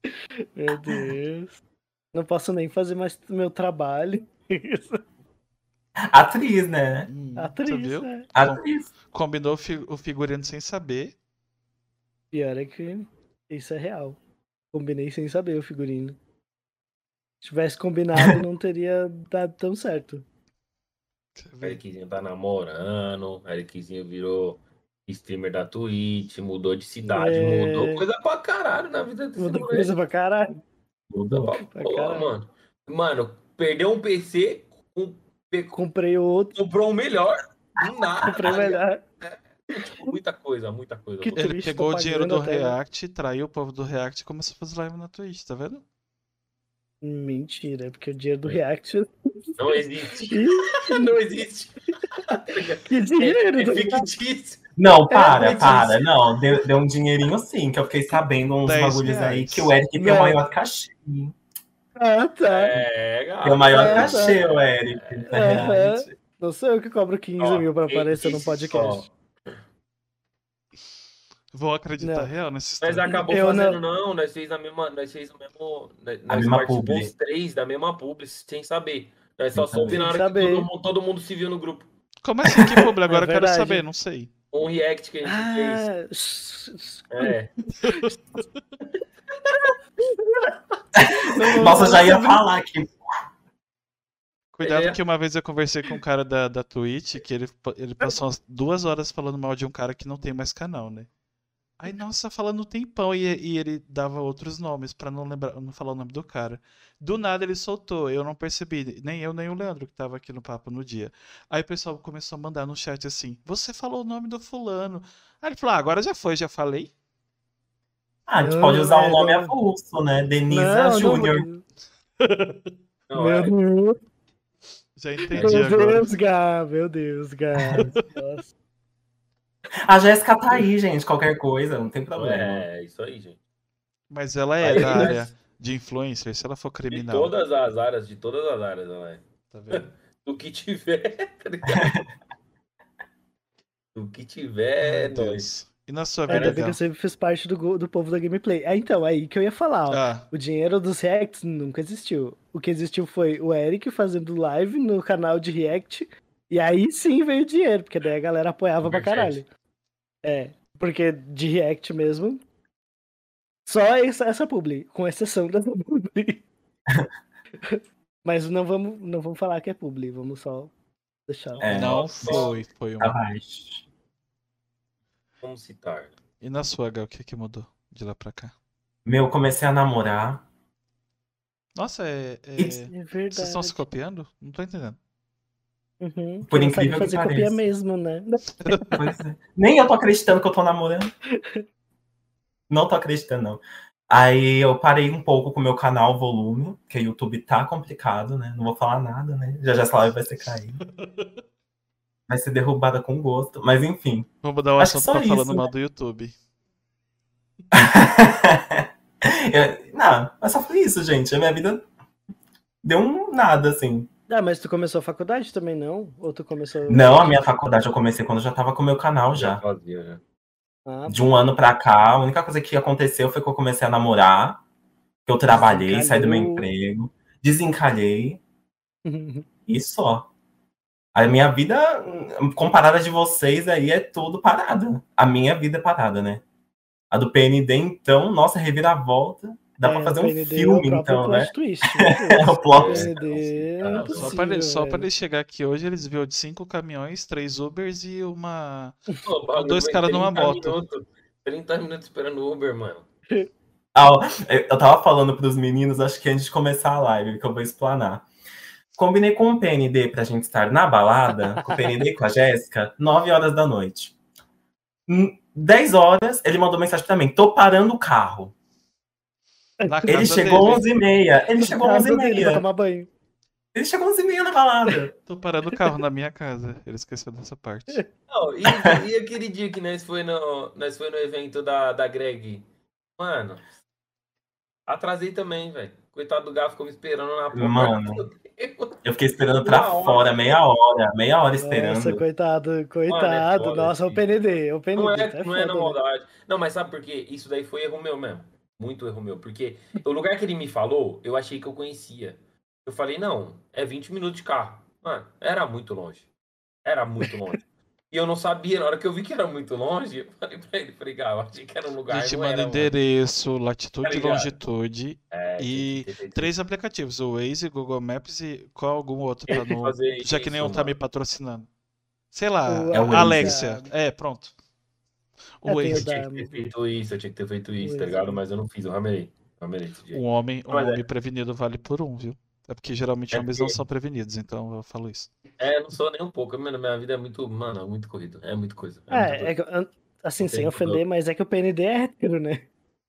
Meu Deus. Não posso nem fazer mais meu trabalho. Atriz, né? Hum, Atriz, né? Atriz. Combinou o fi- o figurino sem saber. Pior é que isso é real. Combinei sem saber o figurino. Se tivesse combinado, não teria dado tão certo. Quer O ver? Ericzinho tá namorando, o Ericzinho virou streamer da Twitch, mudou de cidade, É. mudou coisa pra caralho na vida desse moleque. coisa pra caralho. Mano. Mano, perdeu um PC, pe- Comprei outro, comprou um melhor. Nada. comprei tá ligado? melhor. Muita coisa, muita coisa. Que Ele pegou o dinheiro do né? React, traiu o povo do React e começou a fazer live na Twitch, tá vendo? Mentira, porque o dinheiro do É. React. Não existe. Não existe. que dinheiro! É React. fictício. Não, para, mas para. isso- Não, deu, deu um dinheirinho sim, que eu fiquei sabendo uns 10 bagulhos aí que o Eric tem Não. o maior cachê. Ah, tá. É, Tem o maior Ah, tá. cachê, o Eric. na Aham. realidade. Não sou eu que cobro 15 Ó, mil pra aparecer no podcast. só. Vou acreditar Não. real nessa Nós história. acabou Eu fazendo, não. Nós fez a mesma. Nós fez o mesmo. Nós, nós mesma participou publi. os três da mesma publi, sem saber. Nós só soube na hora que todo mundo, todo mundo se viu no grupo. Como assim que publi? Agora eu quero verdade. saber, não sei. Um react que a gente Ah, fez. É. Nossa, já ia falar aqui. Cuidado É. que uma vez eu conversei com um cara da, da Twitch que ele, ele passou umas duas horas falando mal de um cara que não tem mais canal, né? Aí, nossa, falando um tempão e, e ele dava outros nomes pra não lembrar, não falar o nome do cara. Do nada ele soltou, eu não percebi, nem eu nem o Leandro que tava aqui no papo no dia. Aí o pessoal começou a mandar no chat assim: "Você falou o nome do fulano". Aí ele falou: ah, "Agora já foi, já falei". Ah, a gente pode usar um é, nome avulso, né? Denisa não, Júnior. Não, Meu é. Deus, Já entendi meu agora. Deus, Gá, meu Deus, Gá. Nossa. A Jéssica tá aí, gente. Qualquer coisa, não tem problema. É, isso aí, gente. Mas ela é Aí, da mas- área de influencer, se ela for De criminal, todas as áreas, de todas as áreas, ela é. tá vendo? Do que tiver, tá ligado? Do que tiver, Meu nós. Deus. E na sua Ainda vida, bem que eu sempre fiz parte do, do povo da gameplay. É, então, aí que eu ia falar, ó. Ah, O dinheiro dos reacts nunca existiu. O que existiu foi o Eric fazendo live no canal de react. E aí sim veio dinheiro, porque daí a galera apoiava pra Superchat. caralho. É, porque de react mesmo. Só essa, essa publi, com exceção dessa publi. Mas não vamos, não vamos falar que é publi, vamos só deixar. É, não foi, foi Tá uma. baixo. Vamos citar. E na sua, Gal, o que que mudou de lá pra cá? Meu, comecei a namorar. Nossa, é. é- É Vocês estão se copiando? Não tô entendendo. Uhum. Por incrível que fazer copia pareça. mesmo, né? Pois é. Nem eu tô acreditando que eu tô namorando. Não tô acreditando, não. Aí eu parei um pouco com o meu canal volume, porque o YouTube tá complicado, né? Não vou falar nada, né? Já já essa live vai ser caída. Vai ser derrubada com gosto. Mas enfim. Vamos mudar o assunto só pra falando isso, né? mal do YouTube. Eu- não, mas só foi isso, gente. A minha vida deu um nada, assim. Ah, mas tu começou a faculdade também, não? Ou tu começou. Não, a minha faculdade eu comecei quando eu já tava com o meu canal já. fazia, já. Ah, De um ano pra cá, a única coisa que aconteceu foi que eu comecei a namorar, que eu trabalhei, saí do meu emprego, desencalhei e só. A minha vida, comparada de vocês aí, é tudo parada. A minha vida é parada, né? A do PND, então, nossa, reviravolta. Dá É, pra fazer um PND é o filme, próprio então, né? Twist, É o plot. PND é Só pra, só pra ele chegar aqui hoje, eles viram de cinco caminhões, três Ubers e uma. Pô, Dois caras numa 30 moto. Minutos, 30 minutos esperando o Uber, mano. Ah, eu tava falando pros meninos, acho que antes de começar a live, que eu vou explanar. Combinei com o PND pra gente estar na balada, com o PND e com a Jéssica, 9 horas da noite. Hum, 10 horas, ele mandou mensagem pra mim, tô parando o carro. Na Ele chegou dele. 11 e meia. Ele chegou Na 11 e casa dele pra meia. tomar banho. Ele chegou 11 e meia na balada. Tô parando o carro na minha casa. Ele esqueceu dessa parte. Não, e, e aquele dia que nós foi no, nós foi no evento da, da Greg? Mano, atrasei também, velho. Coitado do Gafo ficou me esperando na porta. Mano. Eu fiquei esperando pra hora. fora, meia hora, meia hora esperando. Nossa, coitado, coitado. foda, Nossa, o. PND, o PND. Não é, tá não é na foda, né? maldade. Não, mas sabe por quê? Isso daí foi erro meu mesmo. Muito erro meu. Porque o lugar que ele me falou, eu achei que eu conhecia. Eu falei, não, é 20 minutos de carro. Mano, era muito longe. Era muito longe. E eu não sabia, na hora que eu vi que era muito longe, eu falei pra ele, falei, cara, eu achei que era um A lugar. gente não manda endereço, latitude Tá e ligado? longitude. É, E Três aplicativos: o Waze, Google Maps e qual algum outro pra não. fazer Já que nenhum tá me patrocinando. Sei lá, É. Alexia. É, pronto. O É, o Eu tinha que ter feito isso, eu tinha que ter feito isso, tá ligado? Mas eu não fiz, eu ramelei. Ramelei esse dia. Um homem, um Mas é. homem prevenido vale por um, viu? É porque geralmente É homens não porque- são prevenidos, então eu falo isso. É, não sou nem um pouco. Mano, minha vida é muito, mano, é muito corrido. É coisa. É, muita É, é coisa. que, an- assim, Não sem ofender, mas é que o PND é hétero, né?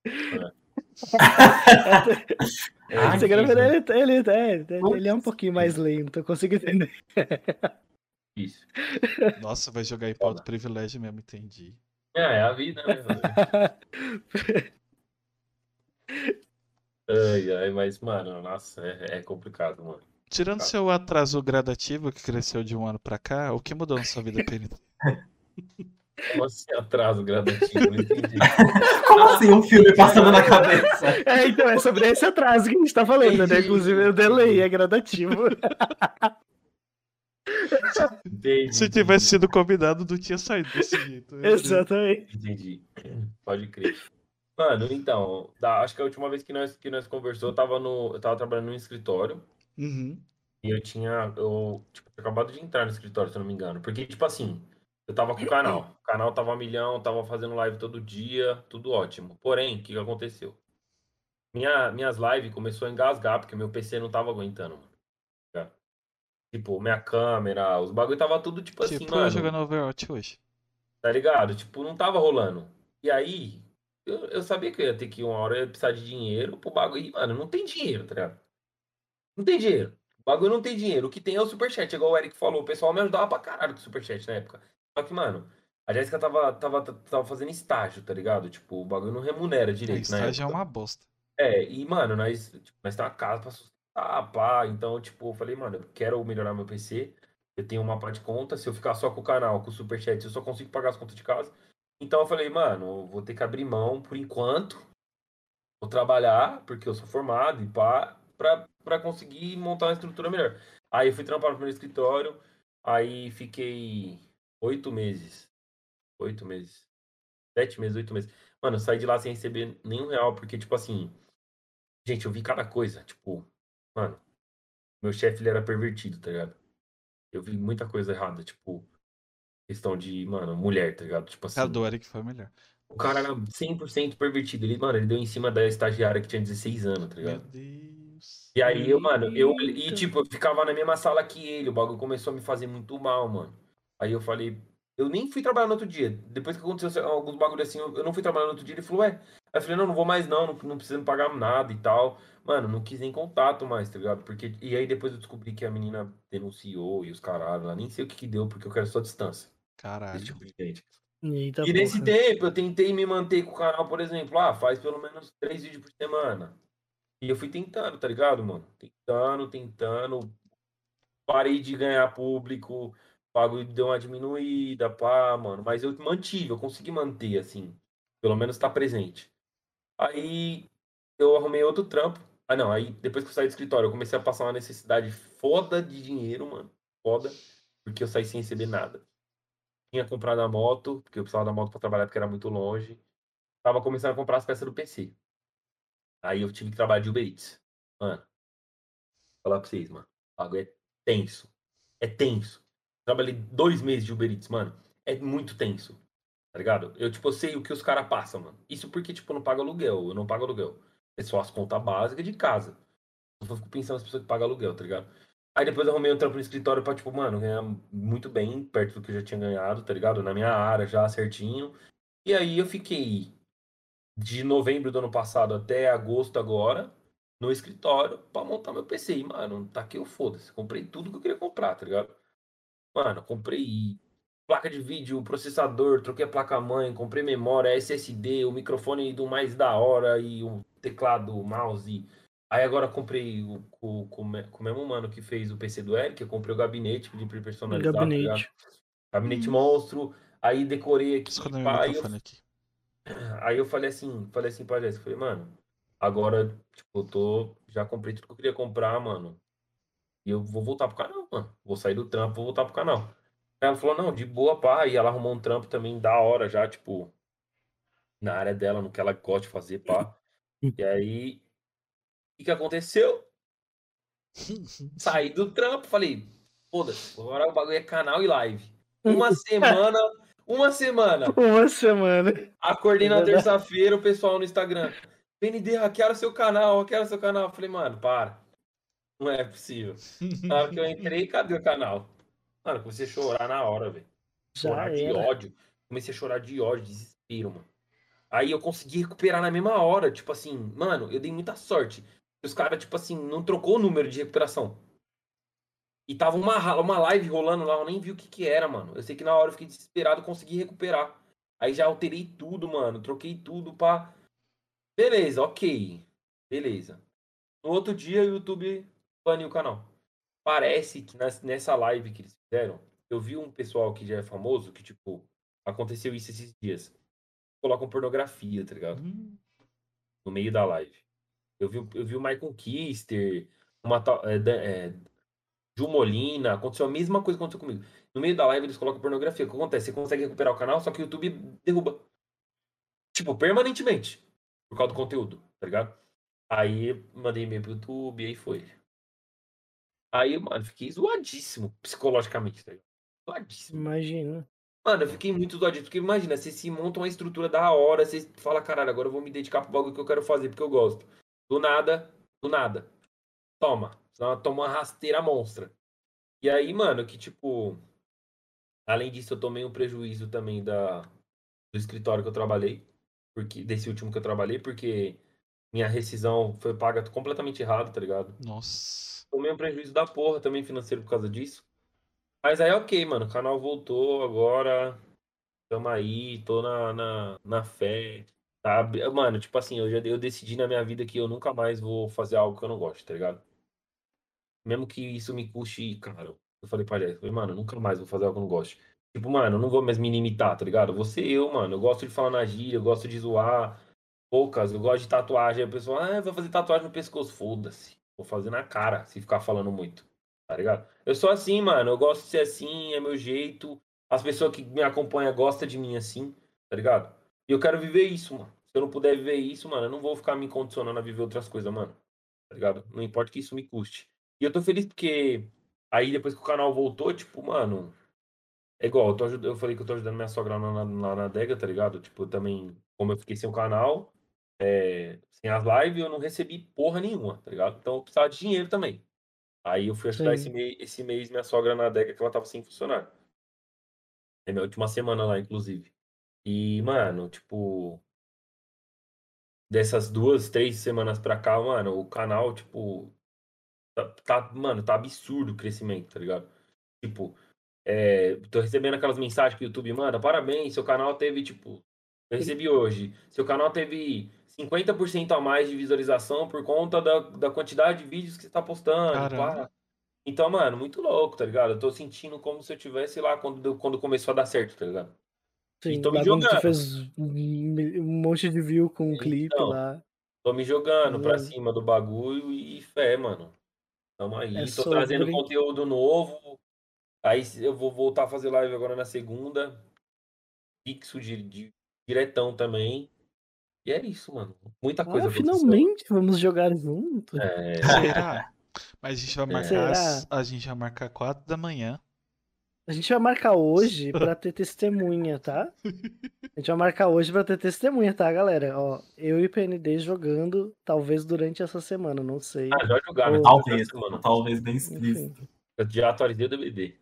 É, que- ofender, ele, ele, é, ele é um pouquinho mais lento, eu consigo entender. difícil. Nossa, vai jogar em pauta privilégio mesmo, entendi. É, é a vida, né? ai, ai, mas, mano, nossa, é, é complicado, mano. Tirando Tá. seu atraso gradativo, que cresceu de um ano pra cá, o que mudou na sua vida, PNT? Como assim atraso gradativo? Não entendi. Como assim um filme passando na cabeça? É, então, é sobre esse atraso que a gente tá falando, né? Entendi. Inclusive, o delay é gradativo. Entendi. Se tivesse sido convidado, não tinha saído desse jeito. Exatamente. Entendi. Pode crer. Mano, então, da- acho que a última vez que nós, que nós conversou, eu tava, no, eu tava trabalhando no escritório. Uhum. E eu tinha, eu, tipo, tinha acabado de entrar no escritório, se eu não me engano. Porque, tipo assim, eu tava com o canal. O canal tava a milhão, tava fazendo live todo dia, tudo ótimo. Porém, o que que aconteceu? Minha, minhas lives começou a engasgar, porque meu PC não tava aguentando, mano. Tipo, minha câmera, os bagulho tava tudo, tipo, assim, Tipo, eu mano. jogando Overwatch hoje. Tá ligado? Tipo, não tava rolando. E aí, eu, eu sabia que eu ia ter que uma hora eu ia precisar de dinheiro pro bagulho. E, mano, não tem dinheiro, tá ligado? Não tem dinheiro. O bagulho não tem dinheiro. O que tem é o superchat, igual o Eric falou. O pessoal me ajudava pra caralho com o superchat na época. Só que, mano, a Jéssica tava, tava, tava fazendo estágio, tá ligado? Tipo, o bagulho não remunera direito, né? estágio é uma bosta. É, e, mano, nós, tipo, nós temos uma casa pra sustentar, pá. Então, tipo, eu falei, mano, eu quero melhorar meu PC. Eu tenho uma parte de conta. Se eu ficar só com o canal, com o Superchat, eu só consigo pagar as contas de casa. Então eu falei, mano, vou ter que abrir mão por enquanto. Vou trabalhar, porque eu sou formado e pá, pra, pra conseguir montar uma estrutura melhor. Aí eu fui trampar no primeiro escritório. Aí fiquei oito meses. Oito meses. Sete meses, oito meses. Mano, eu saí de lá sem receber nenhum real, porque, tipo assim. Gente, eu vi cada coisa. Tipo, mano, meu chefe ele era pervertido, tá ligado? Eu vi muita coisa errada, tipo, questão de, mano, mulher, tá ligado? Tipo assim. A do Eric foi melhor. O cara era 100% pervertido. Ele, mano, ele deu em cima da estagiária que tinha 16 anos, tá Meu ligado? Deus. E aí eu, mano, eu. E tipo, eu ficava na mesma sala que ele. O bagulho começou a me fazer muito mal, mano. Aí eu falei. Eu nem fui trabalhar no outro dia. Depois que aconteceu alguns bagulhos assim, eu não fui trabalhar no outro dia. Ele falou, ué. Aí eu falei, não, não vou mais não, não, não precisa me pagar nada e tal. Mano, não quis nem contato mais, tá ligado? Porque... E aí depois eu descobri que a menina denunciou e os caralho lá. Nem sei o que que deu, porque eu quero só distância Caralho. tipo de gente. Eita, E nesse tempo eu tentei me manter com o canal, por exemplo, ah, faz pelo menos três vídeos por semana. E eu fui tentando, tá ligado, mano? Tentando, tentando. Parei de ganhar público, o bagulho deu uma diminuída, pá, mano. Mas eu mantive, eu consegui manter, assim. Pelo menos tá presente. Aí eu arrumei outro trampo. Ah, não, aí depois que eu saí do escritório, eu comecei a passar uma necessidade foda de dinheiro, mano. Foda. porque eu saí sem receber nada. Tinha comprado a moto, porque eu precisava da moto para trabalhar porque era muito longe. Tava começando a comprar as peças do PC. Aí eu tive que trabalhar de Uber Eats. Mano, vou falar pra vocês, mano. O bagulho é tenso. É tenso. Trabalhei dois meses de Uber Eats, mano. É muito tenso. Tá ligado? Eu, tipo, sei o que os caras passam, mano. Isso porque, tipo, eu não pago aluguel. Eu não pago aluguel. É só as contas básicas de casa. Eu fico pensando nas pessoas que pagam aluguel, tá ligado? Aí depois eu arrumei um trampo no escritório pra, tipo, mano, ganhar muito bem, perto do que eu já tinha ganhado, tá ligado? Na minha área já certinho. E aí eu fiquei de novembro do ano passado até agosto agora no escritório pra montar meu PC. E, mano, tá aqui eu foda-se. Comprei tudo que eu queria comprar, tá ligado? Mano, comprei placa de vídeo, processador, troquei a placa-mãe, comprei memória, SSD, o microfone do mais da hora e o teclado, o mouse. Aí agora comprei o, o, com, com o mesmo mano que fez o PC do Eric, eu comprei o gabinete, pedi pra ele personalizar. tá Gabinete. ligado? Gabinete monstro. Aí decorei aqui. Pá, aí, eu, microfone aqui. aí eu falei assim, falei assim pra Jéssica, falei, mano, agora, tipo, eu tô. Já comprei tudo que eu queria comprar, mano. E eu vou voltar pro canal, mano. Vou sair do trampo, vou voltar pro canal. Ela falou, não, de boa, pá. E ela arrumou um trampo também da hora já, tipo, na área dela, no que ela gosta de fazer, pá. E aí, o que, que aconteceu? Saí do trampo, falei, foda-se, agora o bagulho é canal e live. Uma semana, uma semana. Uma semana. Acordei na terça-feira, o pessoal no Instagram. PND, hackearam seu canal, hackearam seu canal. Eu falei, mano, para. Não é possível. Na hora que eu entrei, cadê o canal? Mano, eu comecei a chorar na hora, velho. Chorar de era. ódio. Comecei a chorar de ódio, desespero, mano. Aí eu consegui recuperar na mesma hora. Tipo assim, mano, eu dei muita sorte. Os caras, tipo assim, não trocou o número de recuperação. E tava uma, uma live rolando lá, eu nem vi o que que era, mano. Eu sei que na hora eu fiquei desesperado, consegui recuperar. Aí já alterei tudo, mano. Troquei tudo pra. Beleza, ok. Beleza. No outro dia, o YouTube baniu o canal. Parece que nessa live que eles fizeram, eu vi um pessoal que já é famoso, que, tipo, aconteceu isso esses dias. Colocam pornografia, tá ligado? Hum, No meio da live. Eu vi, eu vi o Michael Kister, uma. É, é, Ju Molina, aconteceu a mesma coisa que aconteceu comigo. No meio da live eles colocam pornografia. O que acontece? Você consegue recuperar o canal, só que o YouTube derruba. Tipo, permanentemente. Por causa do conteúdo, tá ligado? Aí mandei e-mail pro YouTube, aí foi. Aí, mano, fiquei zoadíssimo psicologicamente, tá ligado? Zoadíssimo. Imagina. Mano, eu fiquei muito zoadíssimo, porque imagina, você se monta uma estrutura da hora, você fala, caralho, agora eu vou me dedicar pro bagulho que eu quero fazer, porque eu gosto. Do nada, do nada. Toma. Toma uma rasteira monstra. E aí, mano, que tipo. Além disso, eu tomei um prejuízo também da, do escritório que eu trabalhei. Porque, desse último que eu trabalhei, porque minha rescisão foi paga completamente errado, tá ligado? Nossa. Tomei um prejuízo da porra também financeiro por causa disso. Mas aí, ok, mano. O canal voltou agora. Tamo aí, tô na, na, na fé. Tá? Mano, tipo assim, eu já eu decidi na minha vida que eu nunca mais vou fazer algo que eu não gosto, tá ligado? Mesmo que isso me custe caro. Eu falei pra Jéssica, mano, nunca mais vou fazer algo que eu não gosto. Tipo, mano, eu não vou mais me limitar, tá ligado? Ser eu, mano. Eu gosto de falar na gíria, eu gosto de zoar. Poucas, eu gosto de tatuagem. A pessoa, ah, vai fazer tatuagem no pescoço. Foda-se. Vou fazer na cara, se ficar falando muito. Tá ligado? Eu sou assim, mano. Eu gosto de ser assim, é meu jeito. As pessoas que me acompanham gostam de mim assim, tá ligado? E eu quero viver isso, mano. Se eu não puder viver isso, mano, eu não vou ficar me condicionando a viver outras coisas, mano. Tá ligado? Não importa que isso me custe. E eu tô feliz porque aí depois que o canal voltou, tipo, mano. É igual, eu, tô eu falei que eu tô ajudando minha sogra lá na, lá na adega, tá ligado? Tipo, também, como eu fiquei sem o canal, é, sem as lives, eu não recebi porra nenhuma, tá ligado? Então eu precisava de dinheiro também. Aí eu fui ajudar esse mês, esse mês minha sogra na adega que ela tava sem funcionário. É minha última semana lá, inclusive. E, mano, tipo. Dessas duas, três semanas pra cá, mano, o canal, tipo. Tá, tá- mano, tá absurdo o crescimento, tá ligado? Tipo, é, tô recebendo aquelas mensagens que o YouTube manda. Parabéns, seu canal teve, tipo. Eu recebi hoje. Seu canal teve 50% a mais de visualização por conta da, da quantidade de vídeos que você tá postando. Pá. Então, mano, muito louco, tá ligado? Eu tô sentindo como se eu tivesse lá quando, quando começou a dar certo, tá ligado? Sim, tô me jogando. fez um monte de view com um clipe Então, lá. Tô me jogando pra cima do bagulho e fé, mano. Tamo aí. É tô trazendo conteúdo novo. Aí eu vou voltar a fazer live agora na segunda. Fixo de, de diretão também. E é isso, mano. Muita coisa Ah, finalmente vamos jogar junto. É, Será? Mas a gente vai marcar. as-? A gente vai marcar 4 da manhã. A gente vai marcar hoje pra ter testemunha, tá? A gente vai marcar hoje pra ter testemunha, tá, galera? Ó, eu e PND jogando, talvez durante essa semana, não sei. ah, já jogaram. Ou- Talvez, mano. talvez bem explícito. Eu já atualizei o DVD.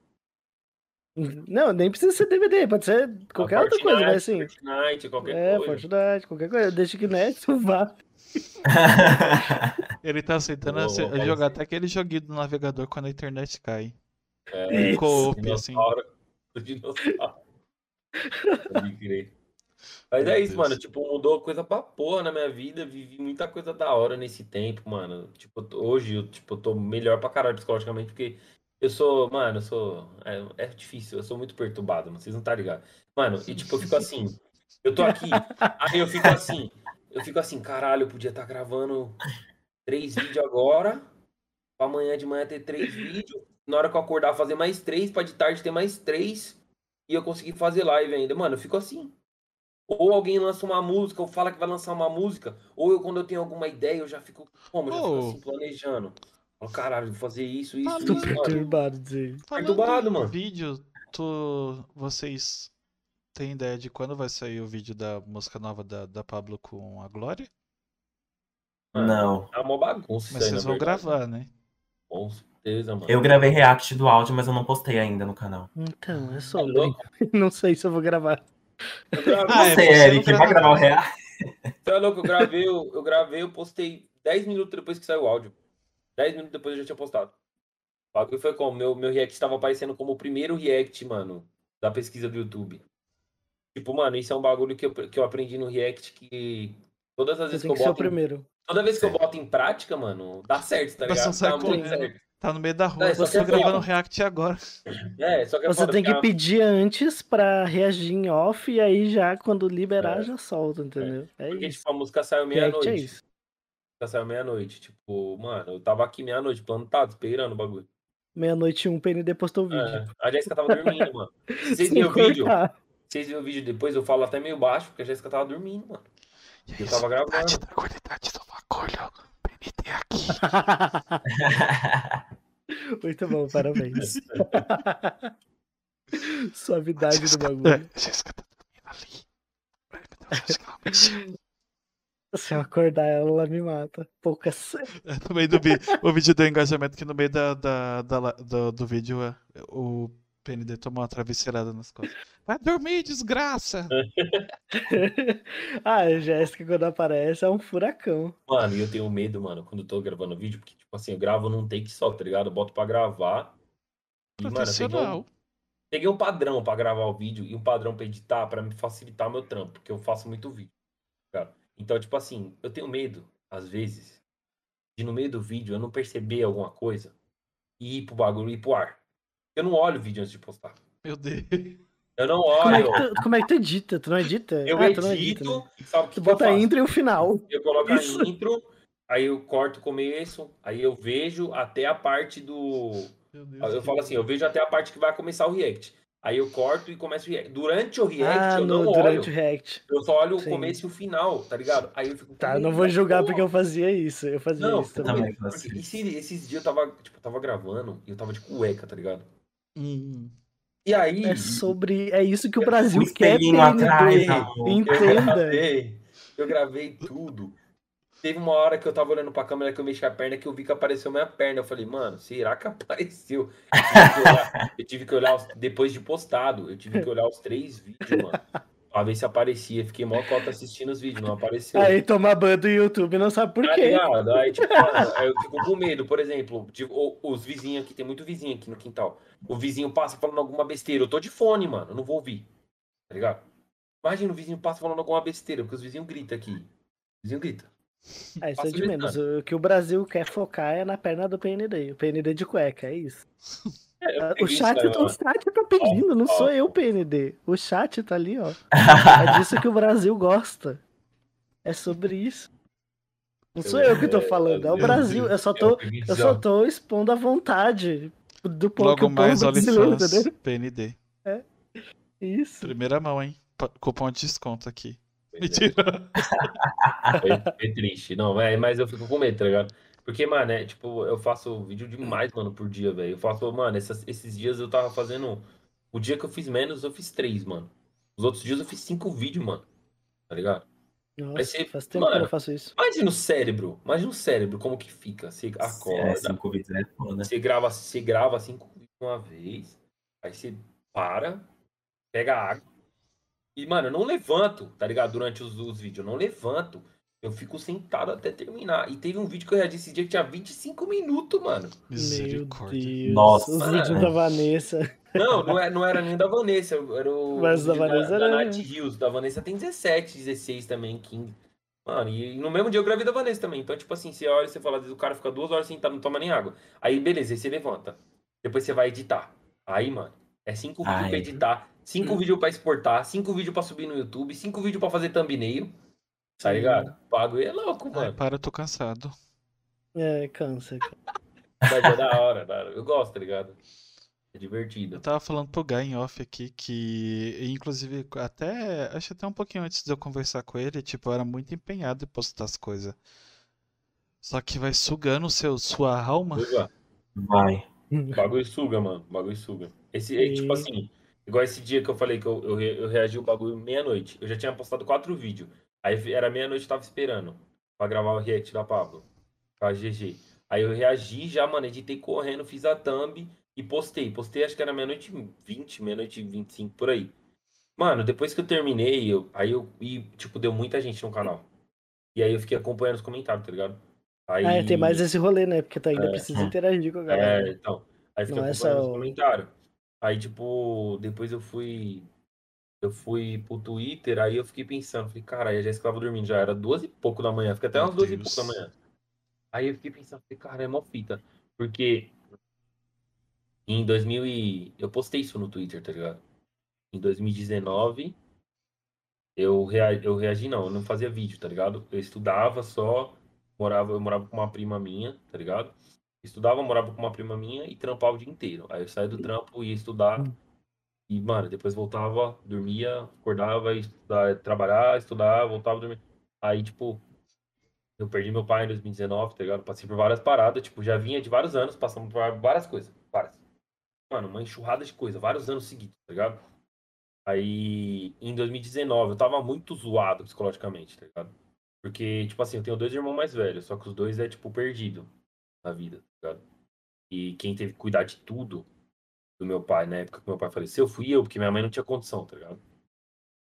Não, nem precisa ser DVD, pode ser qualquer outra coisa, mas assim. Fortnite, qualquer É, coisa. Fortnite, qualquer coisa. Deixa que Neto vá. Ele tá aceitando ace- jogar até aquele joguinho do navegador quando a internet cai. É, Isso. Co-op, assim. dinossauro. O dinossauro. Pode crer. Mas Meu é isso, Deus. mano. Tipo, mudou coisa pra porra na minha vida. Vivi muita coisa da hora nesse tempo, mano. Tipo, hoje eu tipo, eu tô melhor pra caralho psicologicamente, porque eu sou, mano, eu sou. É, é difícil, eu sou muito perturbado, mano. Vocês não tá ligado. Mano, e tipo, eu fico assim. Eu tô aqui, aí eu fico assim. Eu fico assim, caralho, eu podia estar gravando três vídeos agora. Pra amanhã de manhã ter três vídeos. Na hora que eu acordar, fazer mais três. Pra de tarde ter mais três. E eu conseguir fazer live ainda. Mano, eu fico assim. Ou alguém lança uma música, ou fala que vai lançar uma música. Ou eu, quando eu tenho alguma ideia, eu já fico. Como? Eu já fico Oh. assim, planejando. Falo, caralho, vou fazer isso, isso, Fala Tô isso. Perturbado dizer. Falando Perturbado, em mano. vídeo, tu, vocês têm ideia de quando vai sair o vídeo da música nova da, da Pablo com a Glória? Não. É uma bagunça. Mas isso aí, vocês vão verdade. gravar, né? Com certeza, mano. Eu gravei react do áudio, mas eu não postei ainda no canal. Então, é É sobre. louco. Não sei se eu vou gravar. Eu gravei- Ah, é, Você, você não Eric, vai grava- gravar o react? Você é louco, eu gravei, eu, eu gravei, eu postei 10 minutos depois que saiu o áudio. 10 minutos depois eu já tinha postado. O bagulho foi como? Meu, meu react estava aparecendo como o primeiro react, mano, da pesquisa do YouTube. Tipo, mano, isso é um bagulho que eu, que eu aprendi no react que todas as Você vezes que eu que ser o boto. Em, primeiro. toda vez que eu boto em prática, mano, dá certo, tá ligado? sai Dá muito correndo. certo. Tá no meio da rua, É, só que tô é gravando foda. react agora. É, só que é Você foda, tem que pedir antes pra reagir em off e aí já quando liberar É. já solta, entendeu? É, Porque, isso. tipo, a música saiu React é meia-noite. isso. A saiu meia-noite. Tipo, mano, eu tava aqui meia-noite, plantado, esperando o bagulho. Meia-noite um PND postou o vídeo. É, a Jéssica tava dormindo, mano. Vocês viram o vídeo, vocês viram o vídeo depois, eu falo até meio baixo, porque a Jéssica tava dormindo, mano. E Eu tava gravando. qualidade da qualidade do bagulho. PNT aqui. Muito bom, parabéns. Suavidade do É, bagulho. Jéssica tá dormindo ali. Se eu acordar ela, ela me mata. Poucas. É, No meio do vídeo, o vídeo deu engajamento que no meio da, da, da do, do vídeo é, o PND tomou uma travesseirada nas costas. Vai dormir, desgraça! ah, a Jéssica, quando aparece, é um furacão. Mano, e eu tenho medo, mano, quando eu tô gravando vídeo, porque, tipo assim, eu gravo num take só, tá ligado? Eu boto pra gravar. E, mano, peguei um, peguei um padrão pra gravar o vídeo e um padrão pra editar pra me facilitar meu trampo, porque eu faço muito vídeo. Então, tipo assim, eu tenho medo, às vezes, de no meio do vídeo eu não perceber alguma coisa e ir pro bagulho e ir pro ar. Eu não olho o vídeo antes de postar. Meu Deus. Eu não Como é, olho. que tu, como é que tu edita? Tu não edita? Eu ah, tu não edita, edito, né? sabe que, Tu que bota a intro e o final. Eu coloco Isso. a intro, aí eu corto o começo, aí eu vejo até a parte do. Meu Deus. Eu falo assim, eu vejo até a parte que vai começar o react. Aí eu corto e começo o react. Durante o react, Ah, eu no, não durante o olho. react. Eu só olho o Sim. começo e o final, tá ligado? Aí eu fico. Tá, eu não vou julgar porque eu fazia isso. Eu fazia Não, isso também. também. Porque esse- esses dias eu tava, tipo, eu tava gravando e eu tava de cueca, tá ligado? Hum. E aí. É sobre. É isso que o Brasil O quer, atrás, amor. Eu Entenda. gravei, eu gravei tudo. Teve uma hora que eu tava olhando pra câmera que eu mexi a perna que eu vi que apareceu minha perna. Eu falei, mano, será que apareceu? Eu tive que olhar, eu tive que olhar os- depois de postado, eu tive que olhar os três vídeos, mano. Pra ver se aparecia. Fiquei mó cota assistindo os vídeos, não apareceu. Aí toma ban do YouTube não sabe por Tá quê. ligado? Aí, tipo, eu fico com medo, por exemplo, de, os vizinhos aqui, tem muito vizinho aqui no quintal. O vizinho passa falando alguma besteira. Eu tô de fone, mano, eu não vou ouvir. Tá ligado? Imagina o vizinho passa falando alguma besteira, porque os vizinhos gritam aqui. O vizinho grita. Ah, isso é de menos. O que o Brasil quer focar é na perna do PND. O PND de cueca, é isso. É, Ah, O chat, isso aí, tá, ó. o chat tá pedindo, não Ó, sou ó. eu, PND. O chat tá ali, ó. É disso que o Brasil gosta. É sobre isso. Não sou eu que tô falando, é o Brasil. Eu só tô, peguei eu só ó. tô expondo a vontade. Do que Logo povo mais entendeu? PND. Isso. Primeira mão, hein? Cupom de desconto aqui. Pois é. Mentira. Foi, triste. Não, é, mas eu fico com medo, tá ligado? Porque, mano, é, tipo, eu faço vídeo demais, mano, por dia, velho. Eu faço, mano, essas- esses dias eu tava fazendo. O dia que eu fiz menos, eu fiz três, mano. Os outros dias eu fiz cinco vídeos, mano. Tá ligado? Nossa, ser- faz tempo que eu mano, não faço isso. Imagina o cérebro. Imagina o cérebro, como que fica. Você É, acorda, cinco vídeos é foda. você grava, você grava cinco vídeos de uma vez, aí você para, pega água. E, mano, eu não levanto, tá ligado? Durante os, os vídeos, eu não levanto. Eu fico sentado até terminar. E teve um vídeo que eu reagi esse dia que tinha 25 minutos, mano. Meu Misericórdia. Deus. Nossa. Os vídeos da Vanessa. Não, não era, não era nem da Vanessa, era o Mas da Vanessa da, era- da Nath Rios. Da Vanessa tem 17, 16 também, 15. Mano, e no mesmo dia eu gravei da Vanessa também. Então, tipo assim, você olha e você fala, às vezes o cara fica duas horas sentado, não toma nem água. Aí, beleza, aí você levanta. Depois você vai editar. Aí, mano, é cinco vídeos Ai. pra editar, cinco vídeos pra exportar, cinco vídeos pra subir no YouTube, cinco vídeos pra fazer thumbnail. Tá ligado? O bagulho é louco, Ai, mano. para, eu tô cansado. É, cansa. Mas é da hora, da hora. Eu gosto, tá ligado? É Eu divertido. tava falando pro Guy em off aqui que, inclusive, até, acho até um pouquinho antes de eu conversar com ele, tipo, eu era muito empenhado em postar as coisas. Só que vai sugando o seu, sua alma. Suga. Vai. O bagulho suga, mano. O bagulho suga. Esse, é, tipo E- assim, igual esse dia que eu falei que eu, eu, eu reagi o bagulho meia-noite. Eu já tinha postado quatro vídeos. Aí era meia-noite, eu tava esperando pra gravar o react da Pablo. Com a GG. Aí eu reagi já, mano, editei correndo, fiz a thumb e postei. Postei, acho que era meia-noite e 20, meia-noite e 25, por aí. Mano, depois que eu terminei, eu, aí eu. E, tipo, deu muita gente no canal. E aí eu fiquei acompanhando os comentários, tá ligado? Aí, Ah, é, tem mais esse rolê, né? Porque tu ainda É. precisa interagir com a galera. É, então. Aí fiquei Não é acompanhando só os comentários. Aí, tipo, depois eu fui. Eu fui pro Twitter, aí eu fiquei pensando, falei, cara, a Jéssica tava dormindo, já era duas e pouco da manhã, fica até Meu umas duas e pouco da manhã. Aí eu fiquei pensando, falei, cara, é mó fita. Porque em 2000 e... Eu postei isso no Twitter, tá ligado? Em 2019, eu, rea... eu reagi, não, eu não fazia vídeo, tá ligado? Eu estudava só, morava, eu morava com uma prima minha, tá ligado? Estudava, morava com uma prima minha e trampava o dia inteiro. Aí eu saía do trampo, ia estudar. E, mano, depois voltava, dormia, acordava, ia estudar, trabalhar, estudar, voltava, dormir. Aí, tipo, eu perdi meu pai em 2019, tá ligado? Passei por várias paradas, tipo, já vinha de vários anos, passando por várias coisas. Várias. Mano, uma enxurrada de coisa, vários anos seguidos, tá ligado? Aí, em 2019, eu tava muito zoado psicologicamente, tá ligado? Porque, tipo assim, eu tenho dois irmãos mais velhos, só que os dois é, tipo, perdido na vida, tá ligado? E quem teve que cuidar de tudo do meu pai, na época que meu pai faleceu, fui eu, porque minha mãe não tinha condição, tá ligado?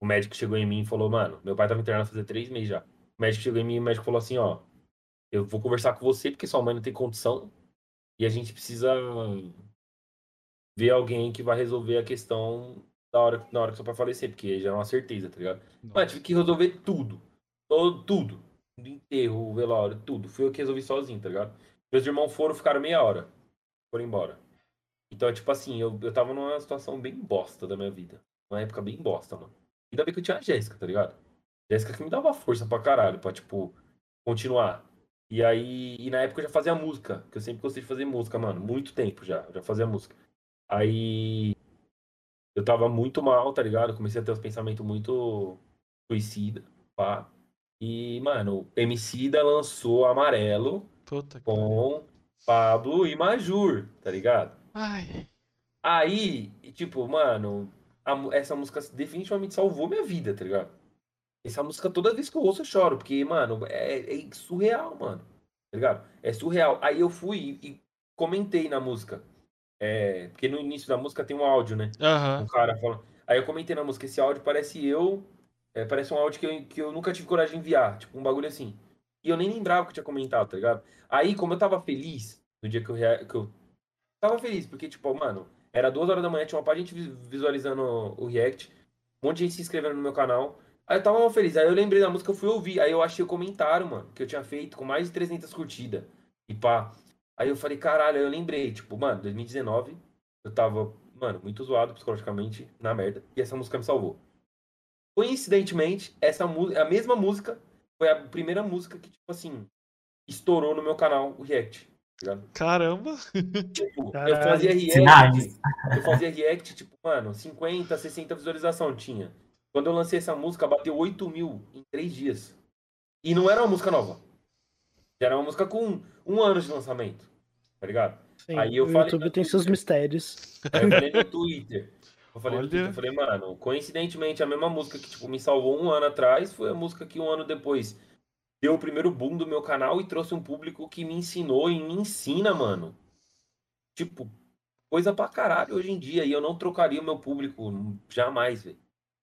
O médico chegou em mim e falou, mano, meu pai tava internado fazer três meses já. O médico chegou em mim e o médico falou assim, ó, eu vou conversar com você porque sua mãe não tem condição e a gente precisa ver alguém que vai resolver a questão da hora, na hora que seu pai falecer, porque já era uma certeza, tá ligado? Mano, tive que resolver tudo. Todo, tudo. Do enterro, o velório, tudo. Fui eu que resolvi sozinho, tá ligado? Meus irmãos foram, ficaram meia hora. Foram embora. Então, tipo assim, eu, eu tava numa situação bem bosta da minha vida. Uma época bem bosta, mano. Ainda bem que eu tinha a Jéssica, tá ligado? Jéssica que me dava força pra caralho, pra, tipo, continuar. E aí, e na época eu já fazia música, que eu sempre gostei de fazer música, mano. Muito tempo já, já fazia música. Aí eu tava muito mal, tá ligado? Comecei a ter uns pensamentos muito suicida, pá. E, mano, Emicida lançou Amarelo Puta com Pablo e Majur, tá ligado? Ai. Aí, e, tipo, mano, a essa música definitivamente salvou minha vida, tá ligado? Essa música, toda vez que eu ouço, eu choro, porque, mano, é, é surreal, mano. Tá ligado? É surreal. Aí eu fui e comentei na música. É, porque no início da música tem um áudio, né? Aham. Um cara falando. Aí eu comentei na música, esse áudio parece eu. é, parece um áudio que eu, que eu nunca tive coragem de enviar. Tipo, um bagulho assim. E eu nem lembrava que eu tinha comentado, tá ligado? Aí, como eu tava feliz no dia que eu, rea- que eu tava feliz, porque, tipo, mano, era duas horas da manhã, tinha uma parte de gente vi- visualizando o React, um monte de gente se inscrevendo no meu canal. Aí eu tava feliz. Aí eu lembrei da música, eu fui ouvir. Aí eu achei o comentário, mano, que eu tinha feito com mais de 300 curtidas. E pá. Aí eu falei, caralho, aí eu lembrei, tipo, mano, 2019, eu tava, mano, muito zoado psicologicamente, na merda, e essa música me salvou. Coincidentemente, essa música, a mesma música, foi a primeira música que, tipo assim, estourou no meu canal, o React. ligado? Caramba! Tipo, eu fazia react. Sinais. Eu fazia react, tipo, mano, 50, 60 visualização tinha. Quando eu lancei essa música, bateu 8 mil em 3 dias. E não era uma música nova. Era uma música com um ano de lançamento. Tá ligado? Sim, Aí eu o falei YouTube tem seus Twitter. mistérios. Aí eu falei no Twitter. Eu falei Olha. Twitter, eu falei, mano, coincidentemente, a mesma música que, tipo, me salvou um ano atrás foi a música que um ano depois deu o primeiro boom do meu canal e trouxe um público que me ensinou e me ensina, mano. Tipo, coisa pra caralho hoje em dia. E eu não trocaria o meu público jamais, velho.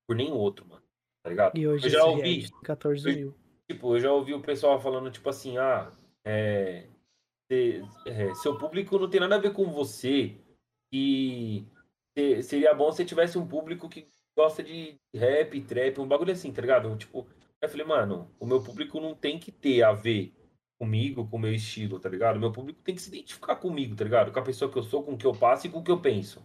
Por nenhum outro, mano. Tá ligado? E hoje eu já ouvi, tem 14 mil. tipo, eu já ouvi o pessoal falando, tipo assim, ah, é, é, seu público não tem nada a ver com você. E seria bom se tivesse um público que gosta de rap, trap, um bagulho assim, tá ligado? Tipo, eu falei, mano, o meu público não tem que ter a ver comigo, com o meu estilo, tá ligado? O meu público tem que se identificar comigo, tá ligado? Com a pessoa que eu sou, com o que eu passo e com o que eu penso.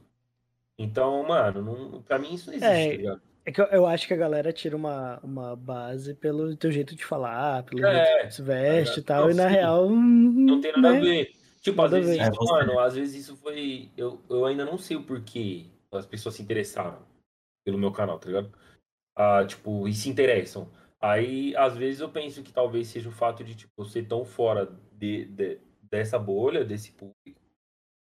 Então, mano, não, pra mim isso não existe, É, tá ligado? É que eu, eu acho que a galera tira uma, uma base pelo teu jeito de falar, pelo É, jeito que se veste e ligado? tal, Não, e na sim. real. Não tem nada a né? ver. Tipo, às vezes. É, isso, mano, às vezes isso foi. Eu, eu ainda não sei o porquê as pessoas se interessaram pelo meu canal, tá ligado? Ah, tipo, e se interessam. Aí, às vezes, eu penso que talvez seja o fato de, tipo, eu ser tão fora de, de- dessa bolha, desse público,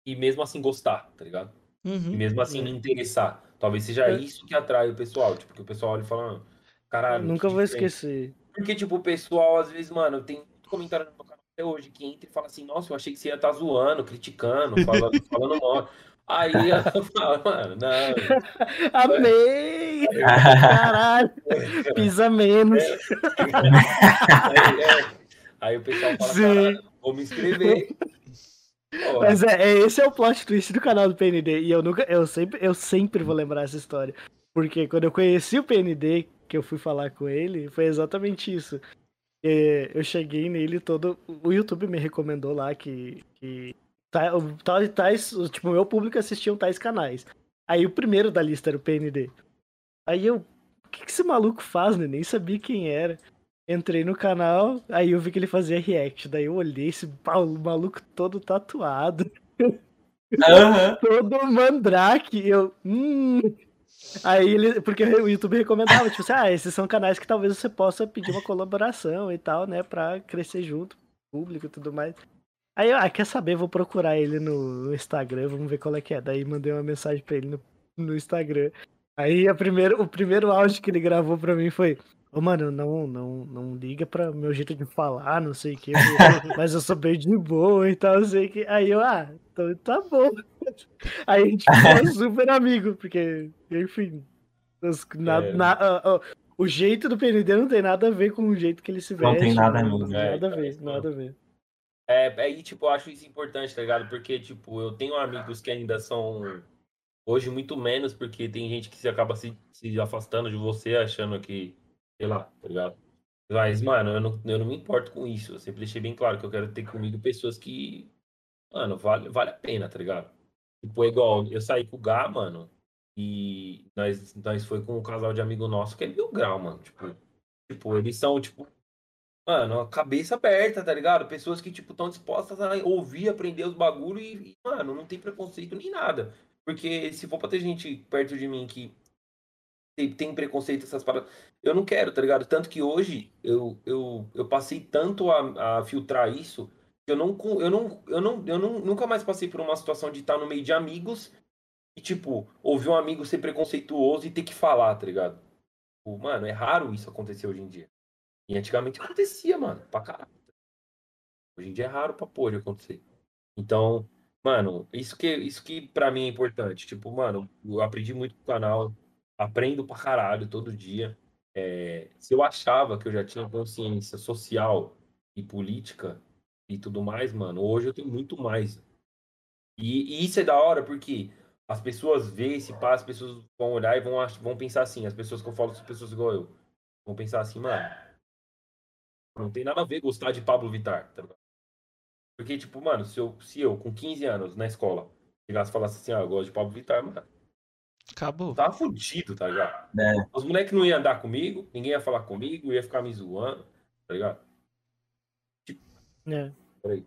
e mesmo assim gostar, tá ligado? E Uhum. mesmo assim me interessar. Talvez seja Eu- isso que atrai o pessoal. Tipo, que o pessoal olha e fala, "Ah, caralho. Nunca vou diferente." esquecer. Porque, tipo, o pessoal, às vezes, mano, tem muito comentário no meu canal até hoje que entra e fala assim, nossa, eu achei que você ia estar zoando, criticando, falando, falando mal. Aí eu falo, mano, não. Amei! Caralho! Pisa menos. Aí, é, aí o pessoal fala, vou me inscrever. Mas é, é, esse é o plot twist do canal do PND. E eu nunca, eu sempre, eu sempre vou lembrar essa história. Porque quando eu conheci o PND, que eu fui falar com ele, foi exatamente isso. É, eu cheguei nele todo. O YouTube me recomendou lá que. que ta- o- tais, tais, tipo, meu público assistiam tais canais. Aí o primeiro da lista era o PND. Aí eu. O que, que esse maluco faz, né? Nem sabia quem era. Entrei no canal, aí eu vi que ele fazia react. Daí eu olhei esse maluco todo tatuado, Aham. todo mandrake. Eu. Hum. Aí ele. Porque o YouTube recomendava, tipo assim, ah, esses são canais que talvez você possa pedir uma colaboração e tal, né? Pra crescer junto, público e tudo mais. Aí eu, ah, quer saber? Vou procurar ele no, Instagram, vamos ver qual é que é. Daí mandei uma mensagem pra ele no, no Instagram. Aí a primeiro, o primeiro áudio que ele gravou pra mim foi. Ô, mano, não, não, não liga pra meu jeito de falar, não sei o que, mas eu sou bem de boa e tal, não sei o que. Aí eu, ah, então tá bom. Aí a gente ficou super amigo, porque, enfim, na- É. na- ah, ah, o jeito do PND não tem nada a ver com o jeito que ele se veste. Não tem nada não- mesmo. É, Nada a então, ver, isso nada a ver. É, aí, tipo, eu acho isso importante, tá ligado? Porque, tipo, eu tenho amigos que ainda são hoje muito menos, porque tem gente que se acaba se, se afastando de você, achando que, sei lá, tá ligado? Mas, mano, eu não, eu não me importo com isso. Eu sempre deixei bem claro que eu quero ter comigo pessoas que, mano, vale, vale a pena, tá ligado? Tipo, é igual, eu saí com o Gá, mano, e nós, nós foi com um casal de amigo nosso que é mil grau, mano. Tipo, tipo eles são, tipo, Mano, cabeça aberta, tá ligado? Pessoas que, tipo, estão dispostas a ouvir, aprender os bagulho e, e, mano, não tem preconceito nem nada. Porque se for pra ter gente perto de mim que tem, tem preconceito, essas paradas, eu não quero, tá ligado? Tanto que hoje eu, eu, eu passei tanto a, a filtrar isso eu não, eu não, eu não, eu não, nunca mais passei por uma situação de estar no meio de amigos e, tipo, ouvir um amigo ser preconceituoso e ter que falar, tá ligado? Tipo, Mano, é raro isso acontecer hoje em dia. E antigamente acontecia, mano, pra caralho. Hoje em dia é raro pra de acontecer. Então, mano, isso que, isso que pra mim é importante. Tipo, mano, eu aprendi muito com o canal, aprendo pra caralho todo dia. É, se eu achava que eu já tinha consciência social e política e tudo mais, mano, hoje eu tenho muito mais. E, e isso é da hora porque as pessoas veem esse pá, as pessoas vão olhar e vão, vão pensar assim, as pessoas que eu falo são pessoas igual eu. Vão pensar assim, mano, não tem nada a ver gostar de Pablo Vittar, tá ligado? Porque, tipo, mano, se eu, se eu com 15 anos na escola chegasse e falasse assim, ah, eu gosto de Pablo Vittar, mano, Acabou. tava fudido, tá ligado? É. Os moleques não iam andar comigo, ninguém ia falar comigo, ia ficar me zoando, tá ligado? É. Peraí.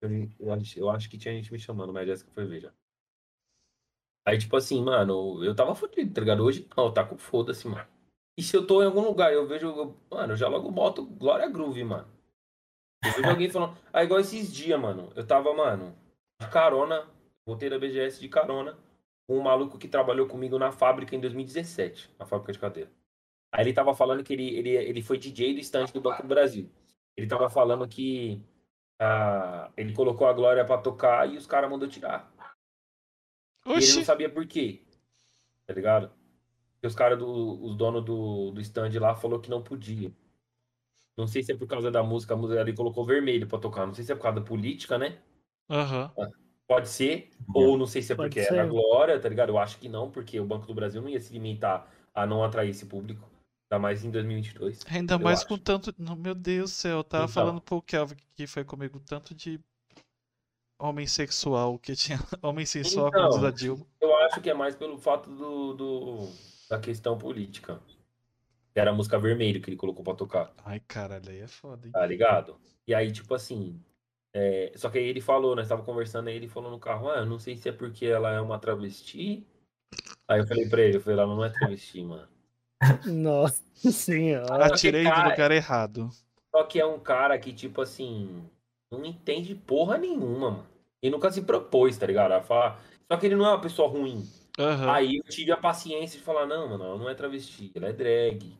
Eu, eu, acho, eu acho que tinha gente me chamando, mas a Jéssica foi ver já. Aí, tipo assim, mano, eu tava fodido, tá ligado? Hoje não, tá com foda-se, mano. E se eu tô em algum lugar eu vejo, eu, mano, eu já logo boto Glória Groove, mano. Eu vejo alguém falando. Aí, igual esses dias, mano, eu tava, mano, de carona, voltei da BGS de carona, com um maluco que trabalhou comigo na fábrica em 2017, na fábrica de cadeira. Aí ele tava falando que ele, ele, ele foi DJ do stand do Banco do Brasil. Ele tava falando que ah, ele colocou a Glória pra tocar e os caras mandou tirar. E ele não sabia por quê. Tá ligado? Porque os caras, do, os donos do, do stand lá, falou que não podia. Não sei se é por causa da música, a música ele colocou vermelho pra tocar. Não sei se é por causa da política, né? aham. Pode ser. Ou não sei se é Pode porque ser. era a Glória, tá ligado? Eu acho que não, porque o Banco do Brasil não ia se limitar a não atrair esse público. Ainda mais em 2022. Ainda mais acho. com tanto. Meu Deus do céu, eu tava Então. falando pro Kelvin que foi comigo tanto de homem sexual que tinha. Homem sensual, como diz a Então. Dilma. Eu acho que é mais pelo fato do, do- da questão política. Era a música vermelho que ele colocou pra tocar. Ai, caralho, aí é foda, hein? Tá ligado? E aí, tipo assim. é, Só que aí ele falou, nós tava conversando, aí ele falou no carro, ah, eu não sei se é porque ela é uma travesti. Aí eu falei pra ele, eu falei, ela não é travesti, mano. Nossa senhora. Atirei do cara- lugar errado. Só que é um cara que, tipo assim, não entende porra nenhuma, mano. E nunca se propôs, tá ligado? A falar... Só que ele não é uma pessoa ruim. Aham. Aí eu tive a paciência de falar, não, mano, ela não é travesti, ela é drag.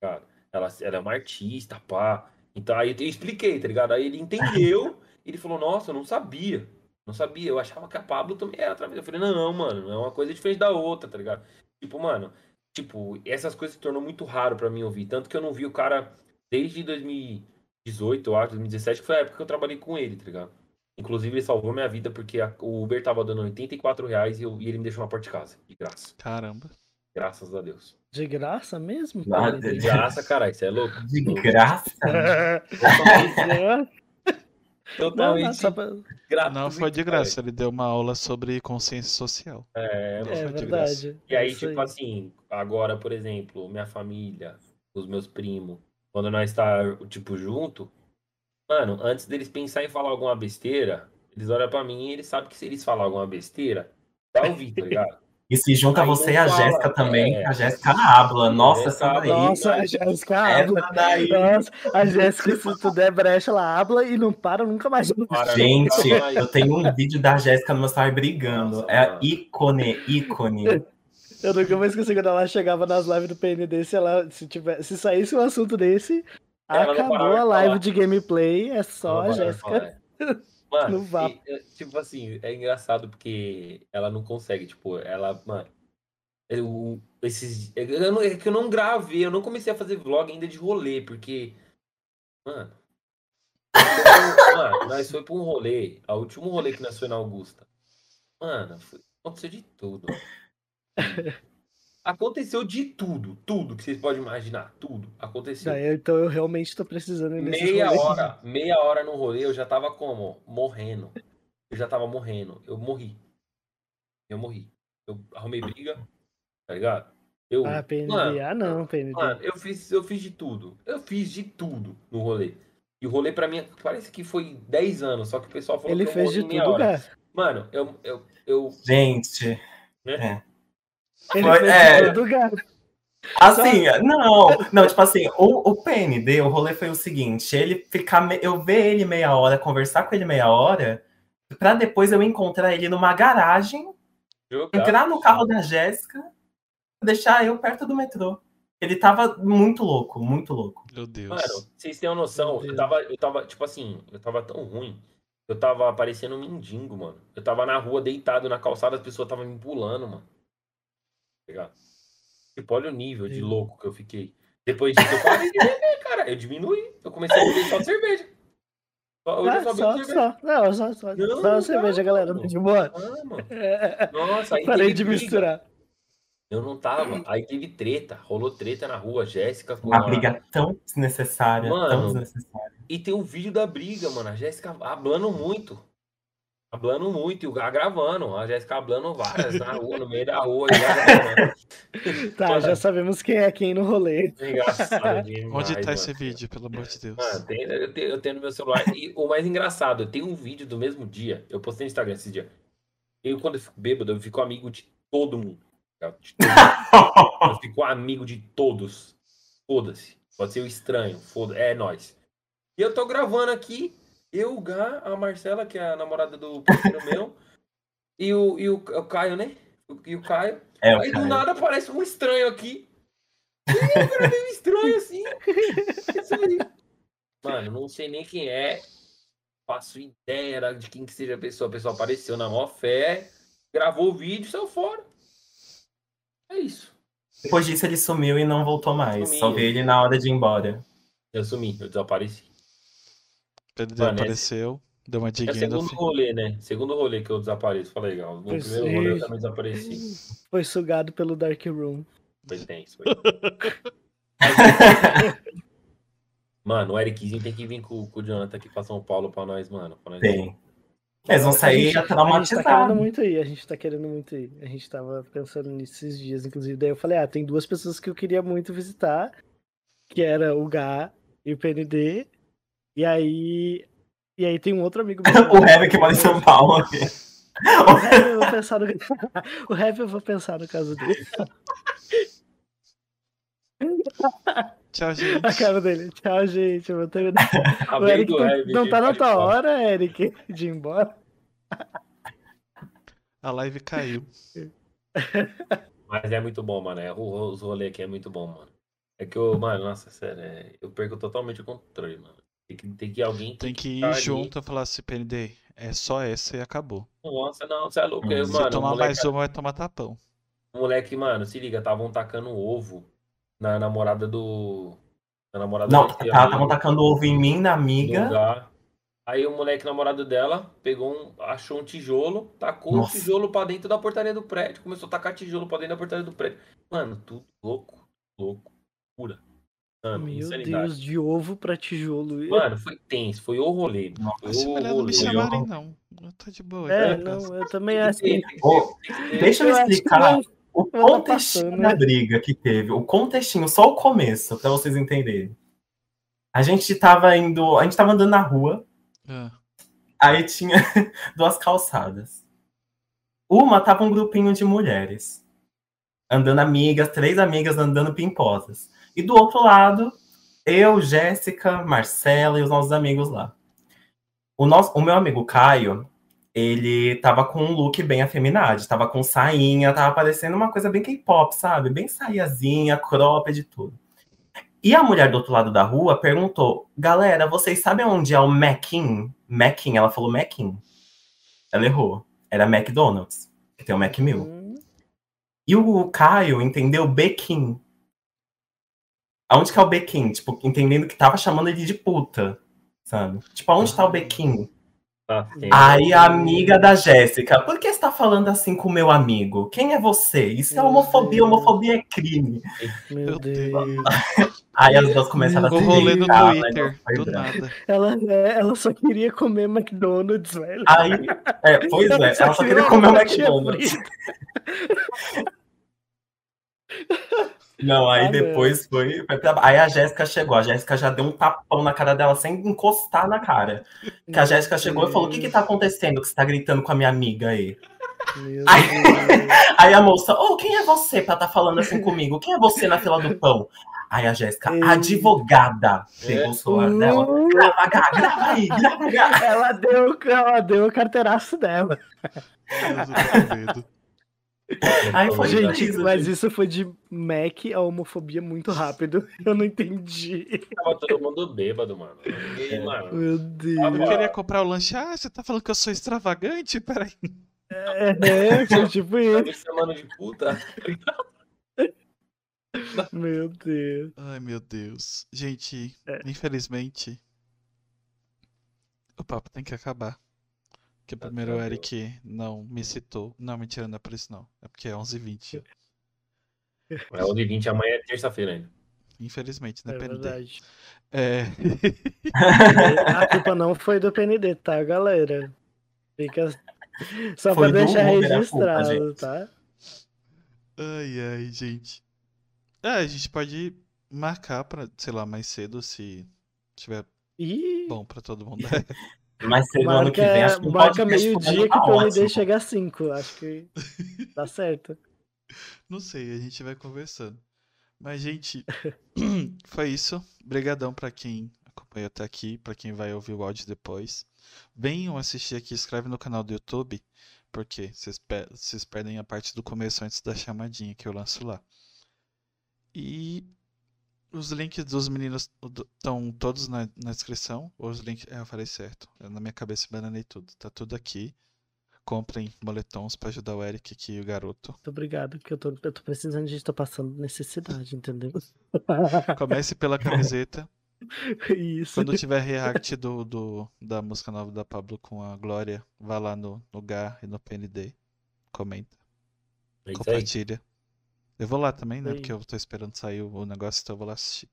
Cara, ela, ela é uma artista, pá. Então aí eu expliquei, tá ligado? Aí ele entendeu, e ele falou, nossa, eu não sabia. Não sabia, eu achava que a Pablo também era travesti. Eu falei, não, mano, é uma coisa diferente da outra, tá ligado? Tipo, mano, tipo, essas coisas se tornou muito raro pra mim ouvir. Tanto que eu não vi o cara desde 2018, eu acho, 2017, que foi a época que eu trabalhei com ele, tá ligado? Inclusive, ele salvou minha vida porque a- o Uber tava dando 84 reais e, eu- e ele me deixou na porta de casa, de graça. Caramba. Graças a Deus. De graça mesmo? Nada De de- graça, caralho, você é louco. De graça. Totalmente, Não, não, pra... Não foi de graça, ele deu uma aula sobre consciência social. É, Não. É foi de verdade. E aí, Isso tipo assim, agora, por exemplo, minha família, os meus primos, quando nós tá, tipo, junto, mano, antes deles pensar em falar alguma besteira, eles olham pra mim e eles sabem que se eles falar alguma besteira, vai ouvir, tá ligado? E se junta Aí você e a Jéssica também, é. a Jéssica habla. Nossa, Jéssica essa daí. Nossa, a Jéssica habla. Essa daí. Nossa, a Jéssica, se tu der brecha, ela habla e não para nunca mais. Para, Gente, nunca mais. eu tenho um vídeo da Jéssica no meu celular brigando. Nossa, é mano. ícone, ícone. Eu nunca mais esqueci quando ela chegava nas lives do PND, se, ela, se, tiver, se saísse um assunto desse, Ela acabou a live falar. de gameplay, é só a Jéssica. Mano, no vapo. e, é, tipo assim, é engraçado porque ela não consegue, tipo, ela, mano. Eu, esses, é, eu não- é que eu não gravei, eu não comecei a fazer vlog ainda de rolê, porque. Mano. Mano, nós foi pra um rolê, o último rolê que nós foi na Augusta. Mano, foi- aconteceu de tudo. Aconteceu de tudo, tudo que vocês podem imaginar, tudo aconteceu. Daí, então eu realmente tô precisando Meia rolês. hora, meia hora no rolê, eu já tava como? Morrendo. Eu já tava morrendo. Eu morri. Eu morri. Eu arrumei briga, tá ligado? Eu, Ah, PND. Mano, ah, não, PND. mano, eu fiz, eu fiz de tudo. Eu fiz de tudo no rolê. E o rolê pra mim parece que foi 10 anos, só que o pessoal falou Ele que eu fez morri de tudo, hora. cara. Mano, eu, eu, eu Gente, Ele Foi- é. tudo, cara. assim, não, não, tipo assim, o, o PND, o rolê foi o seguinte, ele ficar, me- eu ver ele meia hora, conversar com ele meia hora, pra depois eu encontrar ele numa garagem, jogar. entrar no carro da Jéssica, deixar eu perto do metrô. Ele tava muito louco, muito louco. Meu Deus. Mano, vocês têm uma noção, eu tava, eu tava, tipo assim, eu tava tão ruim. Eu tava parecendo um mendigo, mano. Eu tava na rua deitado na calçada, as pessoas estavam me pulando, mano. Ligado? Tipo, olha o nível de louco que eu fiquei. Depois disso, eu parei de beber, cara. Eu diminuí. Eu comecei a beber só cerveja. Só, hoje eu Ah, só só, cerveja. só. Não, só, só. Não, só não, cerveja, galera. não. De boa. Mano. Nossa, aí Parei de briga. misturar. Eu não tava. Aí teve treta. Rolou treta na rua. Jéssica com Uma a... briga tão desnecessária, Mano. tão desnecessária. E tem um vídeo da briga, mano. A Jéssica hablando muito. Hablando muito, e o Gá gravando. A Jéssica hablando várias na rua, no meio da rua. Tá, já sabemos quem é quem no rolê. Engraçado demais, Onde tá mano. esse vídeo, pelo amor de Deus? Mano, tem- eu, tenho, eu tenho no meu celular. E o mais engraçado, eu tenho um vídeo do mesmo dia. Eu postei no Instagram esse dia. Eu, quando eu fico bêbado, eu fico amigo de todo mundo. tá? De todo mundo. Eu fico amigo de todos. Foda-se. Pode ser o estranho. Foda é nós. E eu tô gravando aqui. Eu, o Gá, a Marcela, que é a namorada do parceiro meu. E o, e o, o Caio, né? E o Caio. É, o Aí do cara. nada aparece um estranho aqui. E eu cara meio estranho assim. Mano, não sei nem quem é. Faço ideia de quem que seja a pessoa. A pessoa apareceu na maior fé, gravou o vídeo e saiu fora. É isso. Depois disso ele sumiu e não voltou mais. Sumiu. Só vi ele na hora de ir embora. Eu sumi, eu desapareci. Ele Mano, apareceu, deu uma É o diguinha segundo fim. rolê, né? Segundo rolê que eu desapareço. Fala legal. No Pois primeiro rolê eu é. também desapareci. Foi sugado pelo Dark Room. Foi tenso. Foi. Mano, o Ericzinho tem que vir com, com o Jonathan aqui pra São Paulo pra nós, mano. Pra nós Tem. Eles vão sair gente, a gente tá traumatizados. querendo muito ir, a gente tá querendo muito ir. A gente tava pensando nisso esses dias, inclusive. Daí eu falei, ah, tem duas pessoas que eu queria muito visitar, que era o Gá e o PND. E aí. E aí tem um outro amigo meu. o Heavy que mora em São Paulo. O Heavy eu vou pensar no. o Heavy eu vou pensar no caso dele. Tchau, gente. A cara dele. Tchau, gente. Eu vou terminar. O Eric do não, Heavy, não tá na tua hora, Eric, de ir embora. A live caiu. Mas é muito bom, mano. É, o- os rolês aqui é muito bom, mano. É que eu, mano, nossa, sério, é- eu perco totalmente o controle, mano. Tem que, tem que alguém. Tem que tá ir ali. junto e falar assim, PND, é só essa e acabou. Nossa, não, você é louco. Hum. Eu, Se mano, tomar moleque, mais uma, vai tomar tapão. moleque, mano, se liga, estavam tacando ovo na namorada do. Na namorada Não, tá, estavam tacando ovo em mim, na amiga. Aí o moleque namorado dela pegou um, achou um tijolo, tacou Nossa. o tijolo pra dentro da portaria do prédio, começou a tacar tijolo pra dentro da portaria do prédio. Mano, tudo louco, louco, pura. Mano, Meu insanidade. Deus, de ovo pra tijolo. Mano, foi tenso, foi o rolê. Nossa, Foi o melhor não me chamarem, não. Eu tô de boa. É, na casa. não, eu também acho que. Deixa eu Eu que explicar o dar contextinho passando, da né? briga que teve. O contextinho, só o começo, pra vocês entenderem. A gente tava indo. A gente tava andando na rua, Ah, aí tinha duas calçadas. Uma tava um grupinho de mulheres. Andando amigas, três amigas andando pimposas. E do outro lado, eu, Jéssica, Marcela e os nossos amigos lá. O, nosso, o meu amigo Caio, ele tava com um look bem afeminado, tava com sainha, tava parecendo uma coisa bem K-pop, sabe? Bem saiazinha, cropped e tudo. E a mulher do outro lado da rua perguntou: Galera, vocês sabem onde é o Mackin? Mackin, ela falou Mackin. Ela errou. Era McDonald's, que tem o Mac Mill. Hum, E o Caio entendeu Bequim. Aonde que é o Bequim? Tipo, entendendo que tava chamando ele de puta, sabe? Tipo, aonde tá o Bequim? Tá. Aí a amiga da Jéssica, por que você tá falando assim com o meu amigo? Quem é você? Isso é Meu homofobia, Deus. homofobia é crime. Meu Deus. Aí as duas começaram a se rolê no mas Twitter, do nada. Ela, é, ela só queria comer McDonald's, velho. Aí, é, pois é, ela só queria comer McDonald's. Não, aí Ah, depois foi, foi pra... Aí a Jéssica chegou, a Jéssica já deu um tapão na cara dela sem encostar na cara. Que a Jéssica chegou e falou: O que que tá acontecendo que você tá gritando com a minha amiga aí? Deus. Aí a moça, ô, quem é você pra tá falando assim comigo? Quem é você na fila do pão? Aí a Jéssica, Ei. advogada, pegou o celular dela. Uh, Grava, Gá, grava aí, grava, Gá. ela, deu, ela deu o carteiraço dela. Deus, eu foi Gente, isso, mas gente. isso foi de Mac a homofobia muito rápido. Eu não entendi. Tava todo mundo bêbado, mano. E, É. mano, Meu Eu Deus. queria comprar o lanche. Ah, você tá falando que eu sou extravagante? Peraí. É, foi tipo tá isso. me chamando de puta. Meu Deus. Ai, meu Deus. Gente, É. infelizmente, o papo tem que acabar. Porque Tá primeiro o. Eric não me citou. Não, mentira, não é por isso não. É porque é 11h20. É 11h20, amanhã é terça-feira ainda. Infelizmente, né, É PND? verdade. É. A culpa não foi do PND, tá, galera? Fica só Foi pra deixar culpa, registrado, gente. tá? Ai, ai, gente. É, a gente pode marcar pra, sei lá, mais cedo se tiver E bom pra todo mundo. Mas cedo ano que vem, acho marca, que marca meio-dia que tá o ótimo. chega às 5. Acho que dá certo. Não sei, a gente vai conversando. Mas, gente, foi isso. Obrigadão pra quem acompanhou até aqui, pra quem vai ouvir o áudio depois. Venham assistir aqui, inscreve no canal do YouTube, porque vocês pe- vocês perdem a parte do começo antes da chamadinha que eu lanço lá. E os links dos meninos estão todos na, na descrição. Os links, é, eu falei certo. Eu, na minha cabeça bananei tudo. Tá tudo aqui. Comprem moletons pra ajudar o Eric aqui, o garoto. Muito obrigado, que eu tô, eu tô precisando de tô passando necessidade, entendeu? Comece pela camiseta. Isso. Quando tiver react do, do, da música nova da Pablo com a Glória, vá lá no, no GAR e no PND. Comenta, É isso aí. Eu vou lá também, né? Aí. Porque eu tô esperando sair o negócio, então eu vou lá assistir.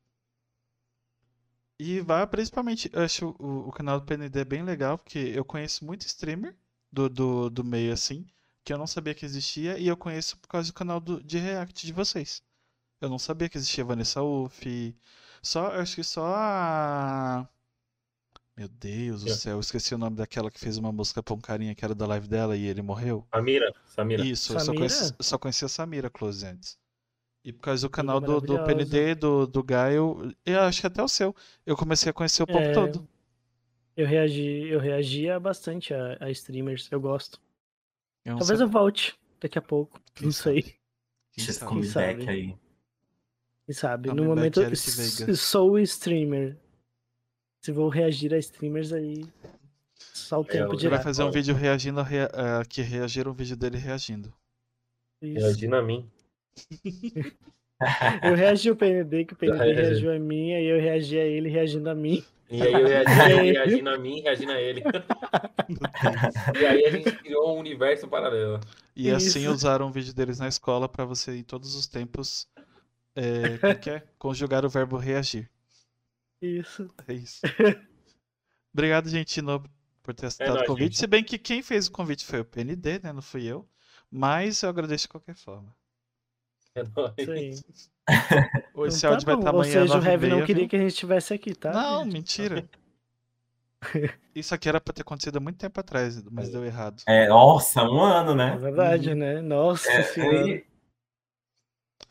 E vá, principalmente, eu acho o, o canal do PND bem legal, porque eu conheço muito streamer do, do, do meio assim, que eu não sabia que existia, e eu conheço por causa do canal do, de react de vocês. Eu não sabia que existia Vanessa Uff, só, eu acho que só a. Meu Deus do É. céu, eu esqueci o nome daquela que fez uma música pra um carinha que era da live dela e ele morreu. Samira, Samira. Isso, eu só Samira? conheci, eu só conhecia a Samira Close antes. E por causa do canal do, do. PND, do, do Gaio, eu acho que até o seu, eu comecei a conhecer o povo É, todo. Eu reagi, eu reagia bastante a, a streamers, eu gosto. Eu Talvez sei- eu volte daqui a pouco. Quem não sabe? sei. quem Esse sabe? comeback sabe? aí. Quem sabe? No momento, sou streamer. Se vou reagir a streamers aí. Só o tempo eu- Ele vai fazer um vídeo reagindo a, rea- a que reagiram um vídeo dele reagindo. Isso. Imagina a mim. Eu reagi ao PND, que o PND É. reagiu a mim, aí eu reagi a ele reagindo a mim. E aí eu reagi, ele reagindo a mim, reagindo a ele. e aí a gente criou um universo paralelo. E assim Isso. usaram um vídeo deles na escola pra você em todos os tempos é, que é? conjugar o verbo reagir. Isso. É isso. Obrigado, gente, novo, por ter aceitado o nóis, convite. gente. Se bem que quem fez o convite foi o PND, né? Não fui eu. Mas eu agradeço de qualquer forma. É nóis. Ou Esse Então tá áudio vai bom. estar Ou amanhã seja, o Heavy não 9h30, queria viu? que a gente estivesse aqui, tá? Não, gente? mentira. Isso aqui era pra ter acontecido há muito tempo atrás, mas deu errado. É, nossa, um ano, É né? verdade, né? Nossa É, senhora.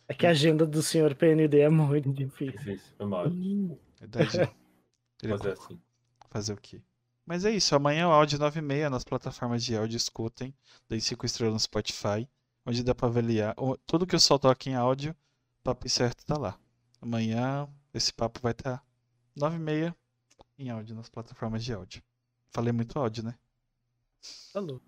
É que a agenda do senhor PND é muito difícil. Difícil, foi mal. Verdade. Ele Fazer assim. fazer o quê? Mas é isso, amanhã o áudio 9h30 nas plataformas de áudio, escutem. Dei 5 estrelas no Spotify, onde dá pra avaliar. Tudo que eu solto aqui em áudio, papo certo tá lá. Amanhã esse papo vai estar 9h30 em áudio nas plataformas de áudio. Falei muito áudio, né? Falou.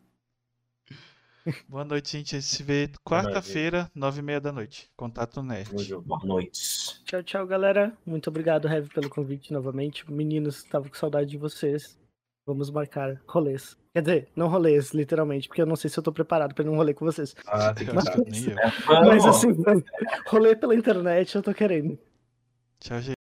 Boa noite, gente. A gente se vê quarta-feira, 9h30 da noite. Contato Nerd. Boa noite. Tchau, tchau, galera. Muito obrigado, Heavy, pelo convite novamente. Meninos, tava com saudade de vocês. Vamos marcar rolês. Quer dizer, não rolês, literalmente, porque eu não sei se eu tô preparado pra ir num rolê com vocês. Ah, tem que eu. Mas Vamos. assim, rolê pela internet eu tô querendo. Tchau, gente.